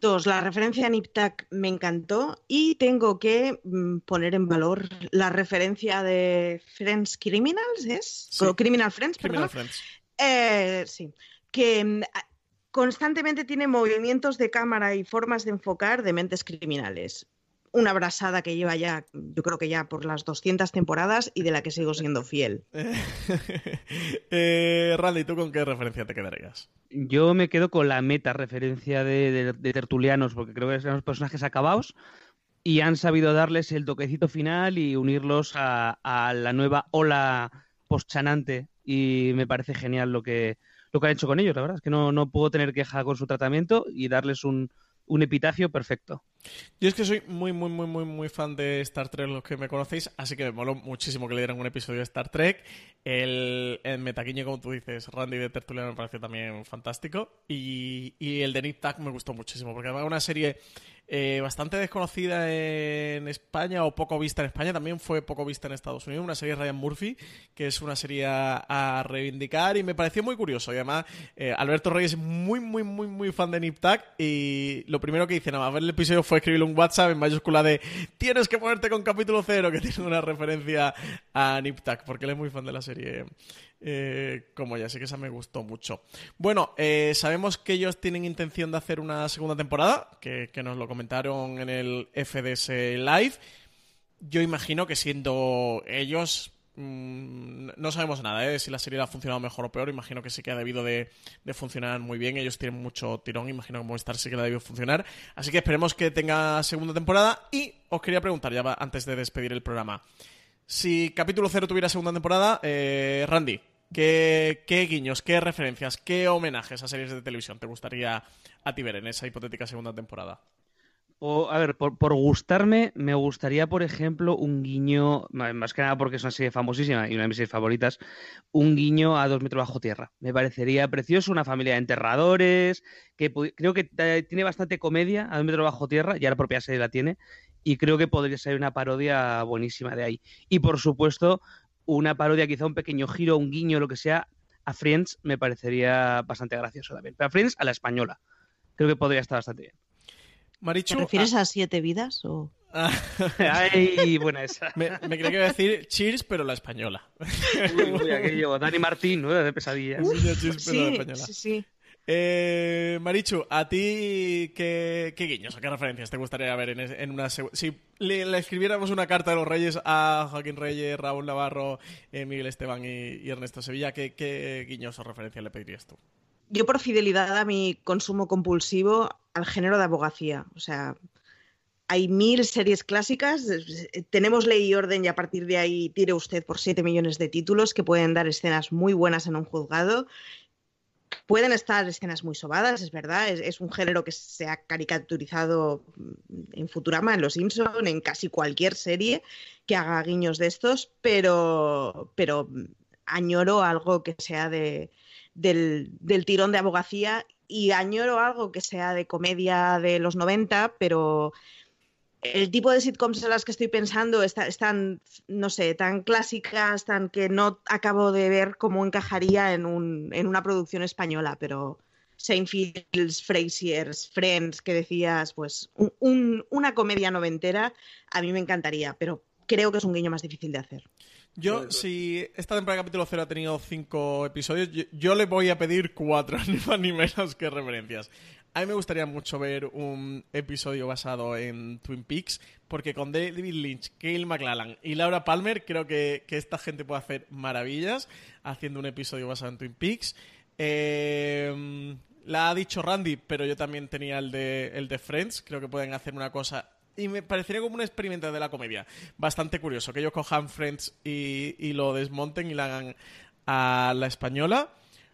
S2: Dos, la referencia a Niptak me encantó y tengo que mm, poner en valor la referencia de Friends Criminals, ¿es?
S1: Sí.
S2: Criminal Friends,
S1: Criminal
S2: perdón.
S1: Friends.
S2: Eh, sí, que mm, constantemente tiene movimientos de cámara y formas de enfocar de mentes criminales. Una brasada que lleva ya, yo creo que ya por las 200 temporadas y de la que sigo siendo fiel.
S1: Eh, Randy, ¿tú con qué referencia te quedarías?
S3: Yo me quedo con la meta referencia de, de- de tertulianos, porque creo que son los personajes acabados y han sabido darles el toquecito final y unirlos a, a la nueva ola postchanante y me parece genial lo que, lo que han hecho con ellos, la verdad es que no, no puedo tener queja con su tratamiento y darles un, un epitafio perfecto.
S1: Yo es que soy muy, muy, muy, muy, muy fan de Star Trek, los que me conocéis, así que me moló muchísimo que le dieran un episodio de Star Trek. El, el metaquiño, como tú dices, Randy de Tertuliano me pareció también fantástico. Y, y el de Nick Tag me gustó muchísimo, porque además una serie eh, bastante desconocida en España o poco vista en España, también fue poco vista en Estados Unidos, una serie de Ryan Murphy, que es una serie a, reivindicar y me pareció muy curioso. Y además, eh, Alberto Reyes es muy, muy, muy, muy fan de Nip y lo primero que hice nada más ver el episodio fue escribirle un WhatsApp en mayúscula de tienes que ponerte con capítulo cero, que tiene una referencia a Nip porque él es muy fan de la serie eh, como ella, así que esa me gustó mucho. Bueno, eh, sabemos que ellos tienen intención de hacer una segunda temporada, que, que nos lo comentaron en el FDS Live. Yo imagino que siendo ellos, mm, no sabemos nada, ¿eh? si la serie ha funcionado mejor o peor, imagino que sí que ha debido de, funcionar muy bien, ellos tienen mucho tirón, imagino que Movistar sí que la ha debido funcionar, así que esperemos que tenga segunda temporada y os quería preguntar ya antes de despedir el programa, si capítulo 0 tuviera segunda temporada, eh, Randy, ¿qué, ¿qué guiños, qué referencias, qué homenajes a series de televisión te gustaría a ti ver en esa hipotética segunda temporada?
S3: O, a ver, por, gustarme, me gustaría, por ejemplo, un guiño, más que nada porque es una serie famosísima y una de mis series favoritas, un guiño a Dos metros bajo tierra. Me parecería precioso, una familia de enterradores, que creo que tiene bastante comedia a Dos metros bajo tierra, ya la propia serie la tiene, y creo que podría ser una parodia buenísima de ahí. Y por supuesto, una parodia, quizá un pequeño giro, un guiño, lo que sea, a Friends me parecería bastante gracioso también. Pero a Friends a la española. Creo que podría estar bastante bien.
S1: Marichu,
S2: ¿Te refieres a siete vidas o...?
S3: Ay, buena esa.
S1: Me, me creía que iba a decir Cheers, pero la española.
S3: Uy, uy, aquello, Dani Martín, ¿no? De pesadillas.
S1: Niño Cheers, pero la española.
S2: sí, sí.
S1: Eh, Marichu, ¿a ti qué, qué guiños o qué referencias te gustaría ver en, en una Si le, escribiéramos una carta de los Reyes a Joaquín Reyes, Raúl Navarro, eh, Miguel Esteban y, Ernesto Sevilla, ¿qué, qué guiños o referencias le pedirías tú?
S2: Yo por fidelidad a mi consumo compulsivo al género de abogacía. O sea, hay mil series clásicas, eh, tenemos ley y orden y a partir de ahí tire usted por 7 millones de títulos que pueden dar escenas muy buenas en un juzgado. Pueden estar escenas muy sobadas, es verdad, es, un género que se ha caricaturizado mm, en Futurama, en Los Simpson, en casi cualquier serie que haga guiños de estos, pero, pero mm, añoro algo que sea de, del, del tirón de abogacía y añoro algo que sea de comedia de los 90, pero el tipo de sitcoms en las que estoy pensando está- están, no sé, tan clásicas, tan que no acabo de ver cómo encajaría en, un, en una producción española, pero Seinfelds, Frasier's, Friends, que decías, pues un- un- una comedia noventera, a mí me encantaría, pero creo que es un guiño más difícil de hacer.
S1: Yo, si esta temporada de capítulo 0 ha tenido cinco episodios, yo, yo le voy a pedir cuatro, ni más ni menos que referencias. A mí me gustaría mucho ver un episodio basado en Twin Peaks, porque con David Lynch, Kyle MacLachlan y Laura Palmer creo que, que esta gente puede hacer maravillas haciendo un episodio basado en Twin Peaks. Eh, la ha dicho Randy, pero yo también tenía el de, el de Friends. Creo que pueden hacer una cosa y me parecería como un experimento de la comedia bastante curioso, que ellos cojan Friends y, y lo desmonten y la hagan a la española.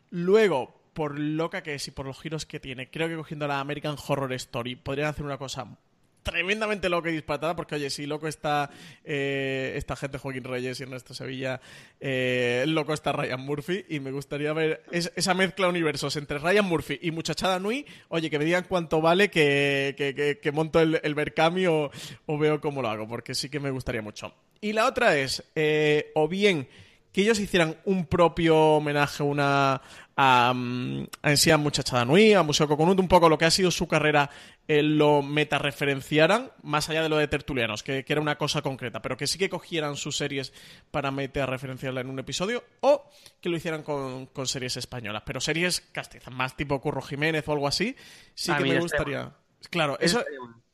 S1: Luego, por loca que es y por los giros que tiene, creo que cogiendo la American Horror Story podrían hacer una cosa tremendamente loca y disparatada, porque oye, si loco está eh, esta gente, Joaquín Reyes y Ernesto Sevilla, eh, loco está Ryan Murphy, y me gustaría ver es- esa mezcla de universos entre Ryan Murphy y Muchachada Nui, oye, que me digan cuánto vale que, que, que- que monto el, el Berkami o, o veo cómo lo hago, porque sí que me gustaría mucho. Y la otra es, eh, o bien que ellos hicieran un propio homenaje una a, mm, a en sí a Muchachada Nui, a Museo Coconut, un poco lo que ha sido su carrera, eh, lo metareferenciaran, más allá de lo de Tertulianos, que, que era una cosa concreta, pero que sí que cogieran sus series para metareferenciarla en un episodio, o que lo hicieran con, con series españolas, pero series castizas, más tipo Curro Jiménez o algo así, sí que me
S3: estaría
S1: gustaría... Claro, eso,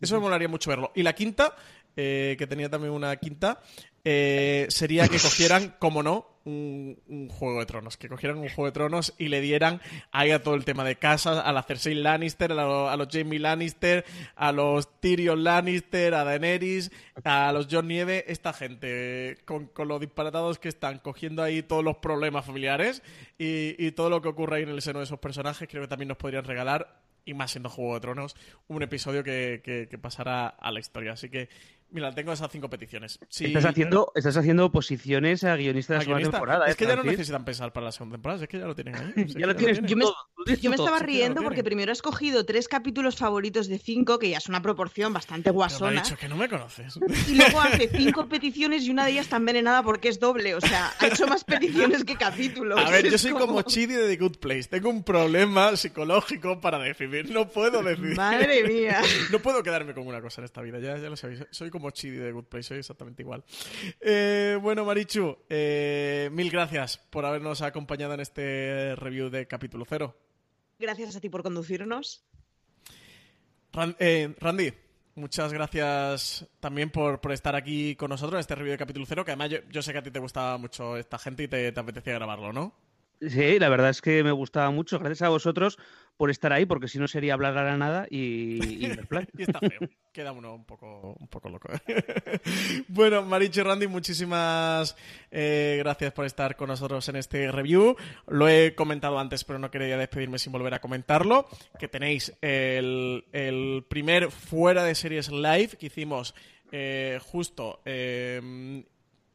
S1: eso me molaría mucho verlo. Y la quinta, eh, que tenía también una quinta, eh, sería que cogieran, como no, un, un Juego de Tronos. Que cogieran un Juego de Tronos y le dieran ahí a todo el tema de casas, a la Cersei Lannister, a, a los Jamie Lannister, a los Tyrion Lannister, a Daenerys, a los John Nieve, esta gente, con, con los disparatados que están cogiendo ahí todos los problemas familiares y, y todo lo que ocurre ahí en el seno de esos personajes, creo que también nos podrían regalar y más siendo Juego de Tronos, un episodio que, que, que pasará a la historia. Así que, mira, tengo esas cinco peticiones. Si-
S3: Estás haciendo, estás haciendo oposiciones a guionistas de la segunda
S1: guionista,
S3: temporada.
S1: es
S3: ¿eh,
S1: que ya no necesitan pensar para la segunda temporada, es que ya lo tienen ahí.
S3: Ya lo tienes
S2: Yo me, yo estaba riendo porque primero has cogido tres capítulos favoritos de cinco, que ya es una proporción bastante
S1: Pero me ha
S2: guasona.
S1: dicho que no me conoces.
S2: Y luego hace cinco peticiones y una de ellas está envenenada porque es doble. O sea, ha hecho más peticiones que capítulos.
S1: A ver, yo soy como Chidi de The Good Place. Tengo un problema psicológico para decidir. No puedo decidir.
S2: Madre mía.
S1: No puedo quedarme con una cosa en esta vida, ya, ya lo sabéis. Soy como Chidi de Good Place, soy exactamente igual. Eh, bueno, Marichu, eh, mil gracias por habernos acompañado en este review de capítulo cero.
S2: Gracias a ti por conducirnos.
S1: Eh, Randy, muchas gracias también por, por estar aquí con nosotros en este review de capítulo cero, que además yo, yo sé que a ti te gustaba mucho esta gente y te, te apetecía grabarlo, ¿no?
S3: Sí, la verdad es que me gustaba mucho. Gracias a vosotros por estar ahí, porque si no sería hablar a nada y,
S1: y está feo. Queda uno un poco, un poco loco. bueno, Marichu y Randy, muchísimas eh, gracias por estar con nosotros en este review. Lo he comentado antes, pero no quería despedirme sin volver a comentarlo. Que tenéis el, el primer fuera de series live que hicimos eh, justo eh,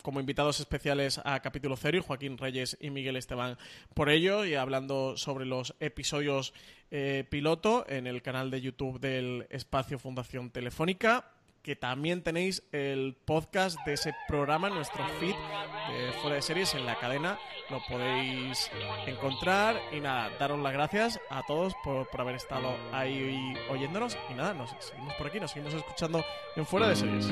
S1: como invitados especiales a capítulo cero y Joaquín Reyes y Miguel Esteban por ello y hablando sobre los episodios eh, piloto en el canal de YouTube del Espacio Fundación Telefónica que también tenéis el podcast de ese programa, nuestro feed de fuera de series en la cadena, lo podéis encontrar. Y nada, daros las gracias a todos por, por haber estado ahí oyéndonos. Y nada, nos seguimos por aquí, nos seguimos escuchando en fuera de series.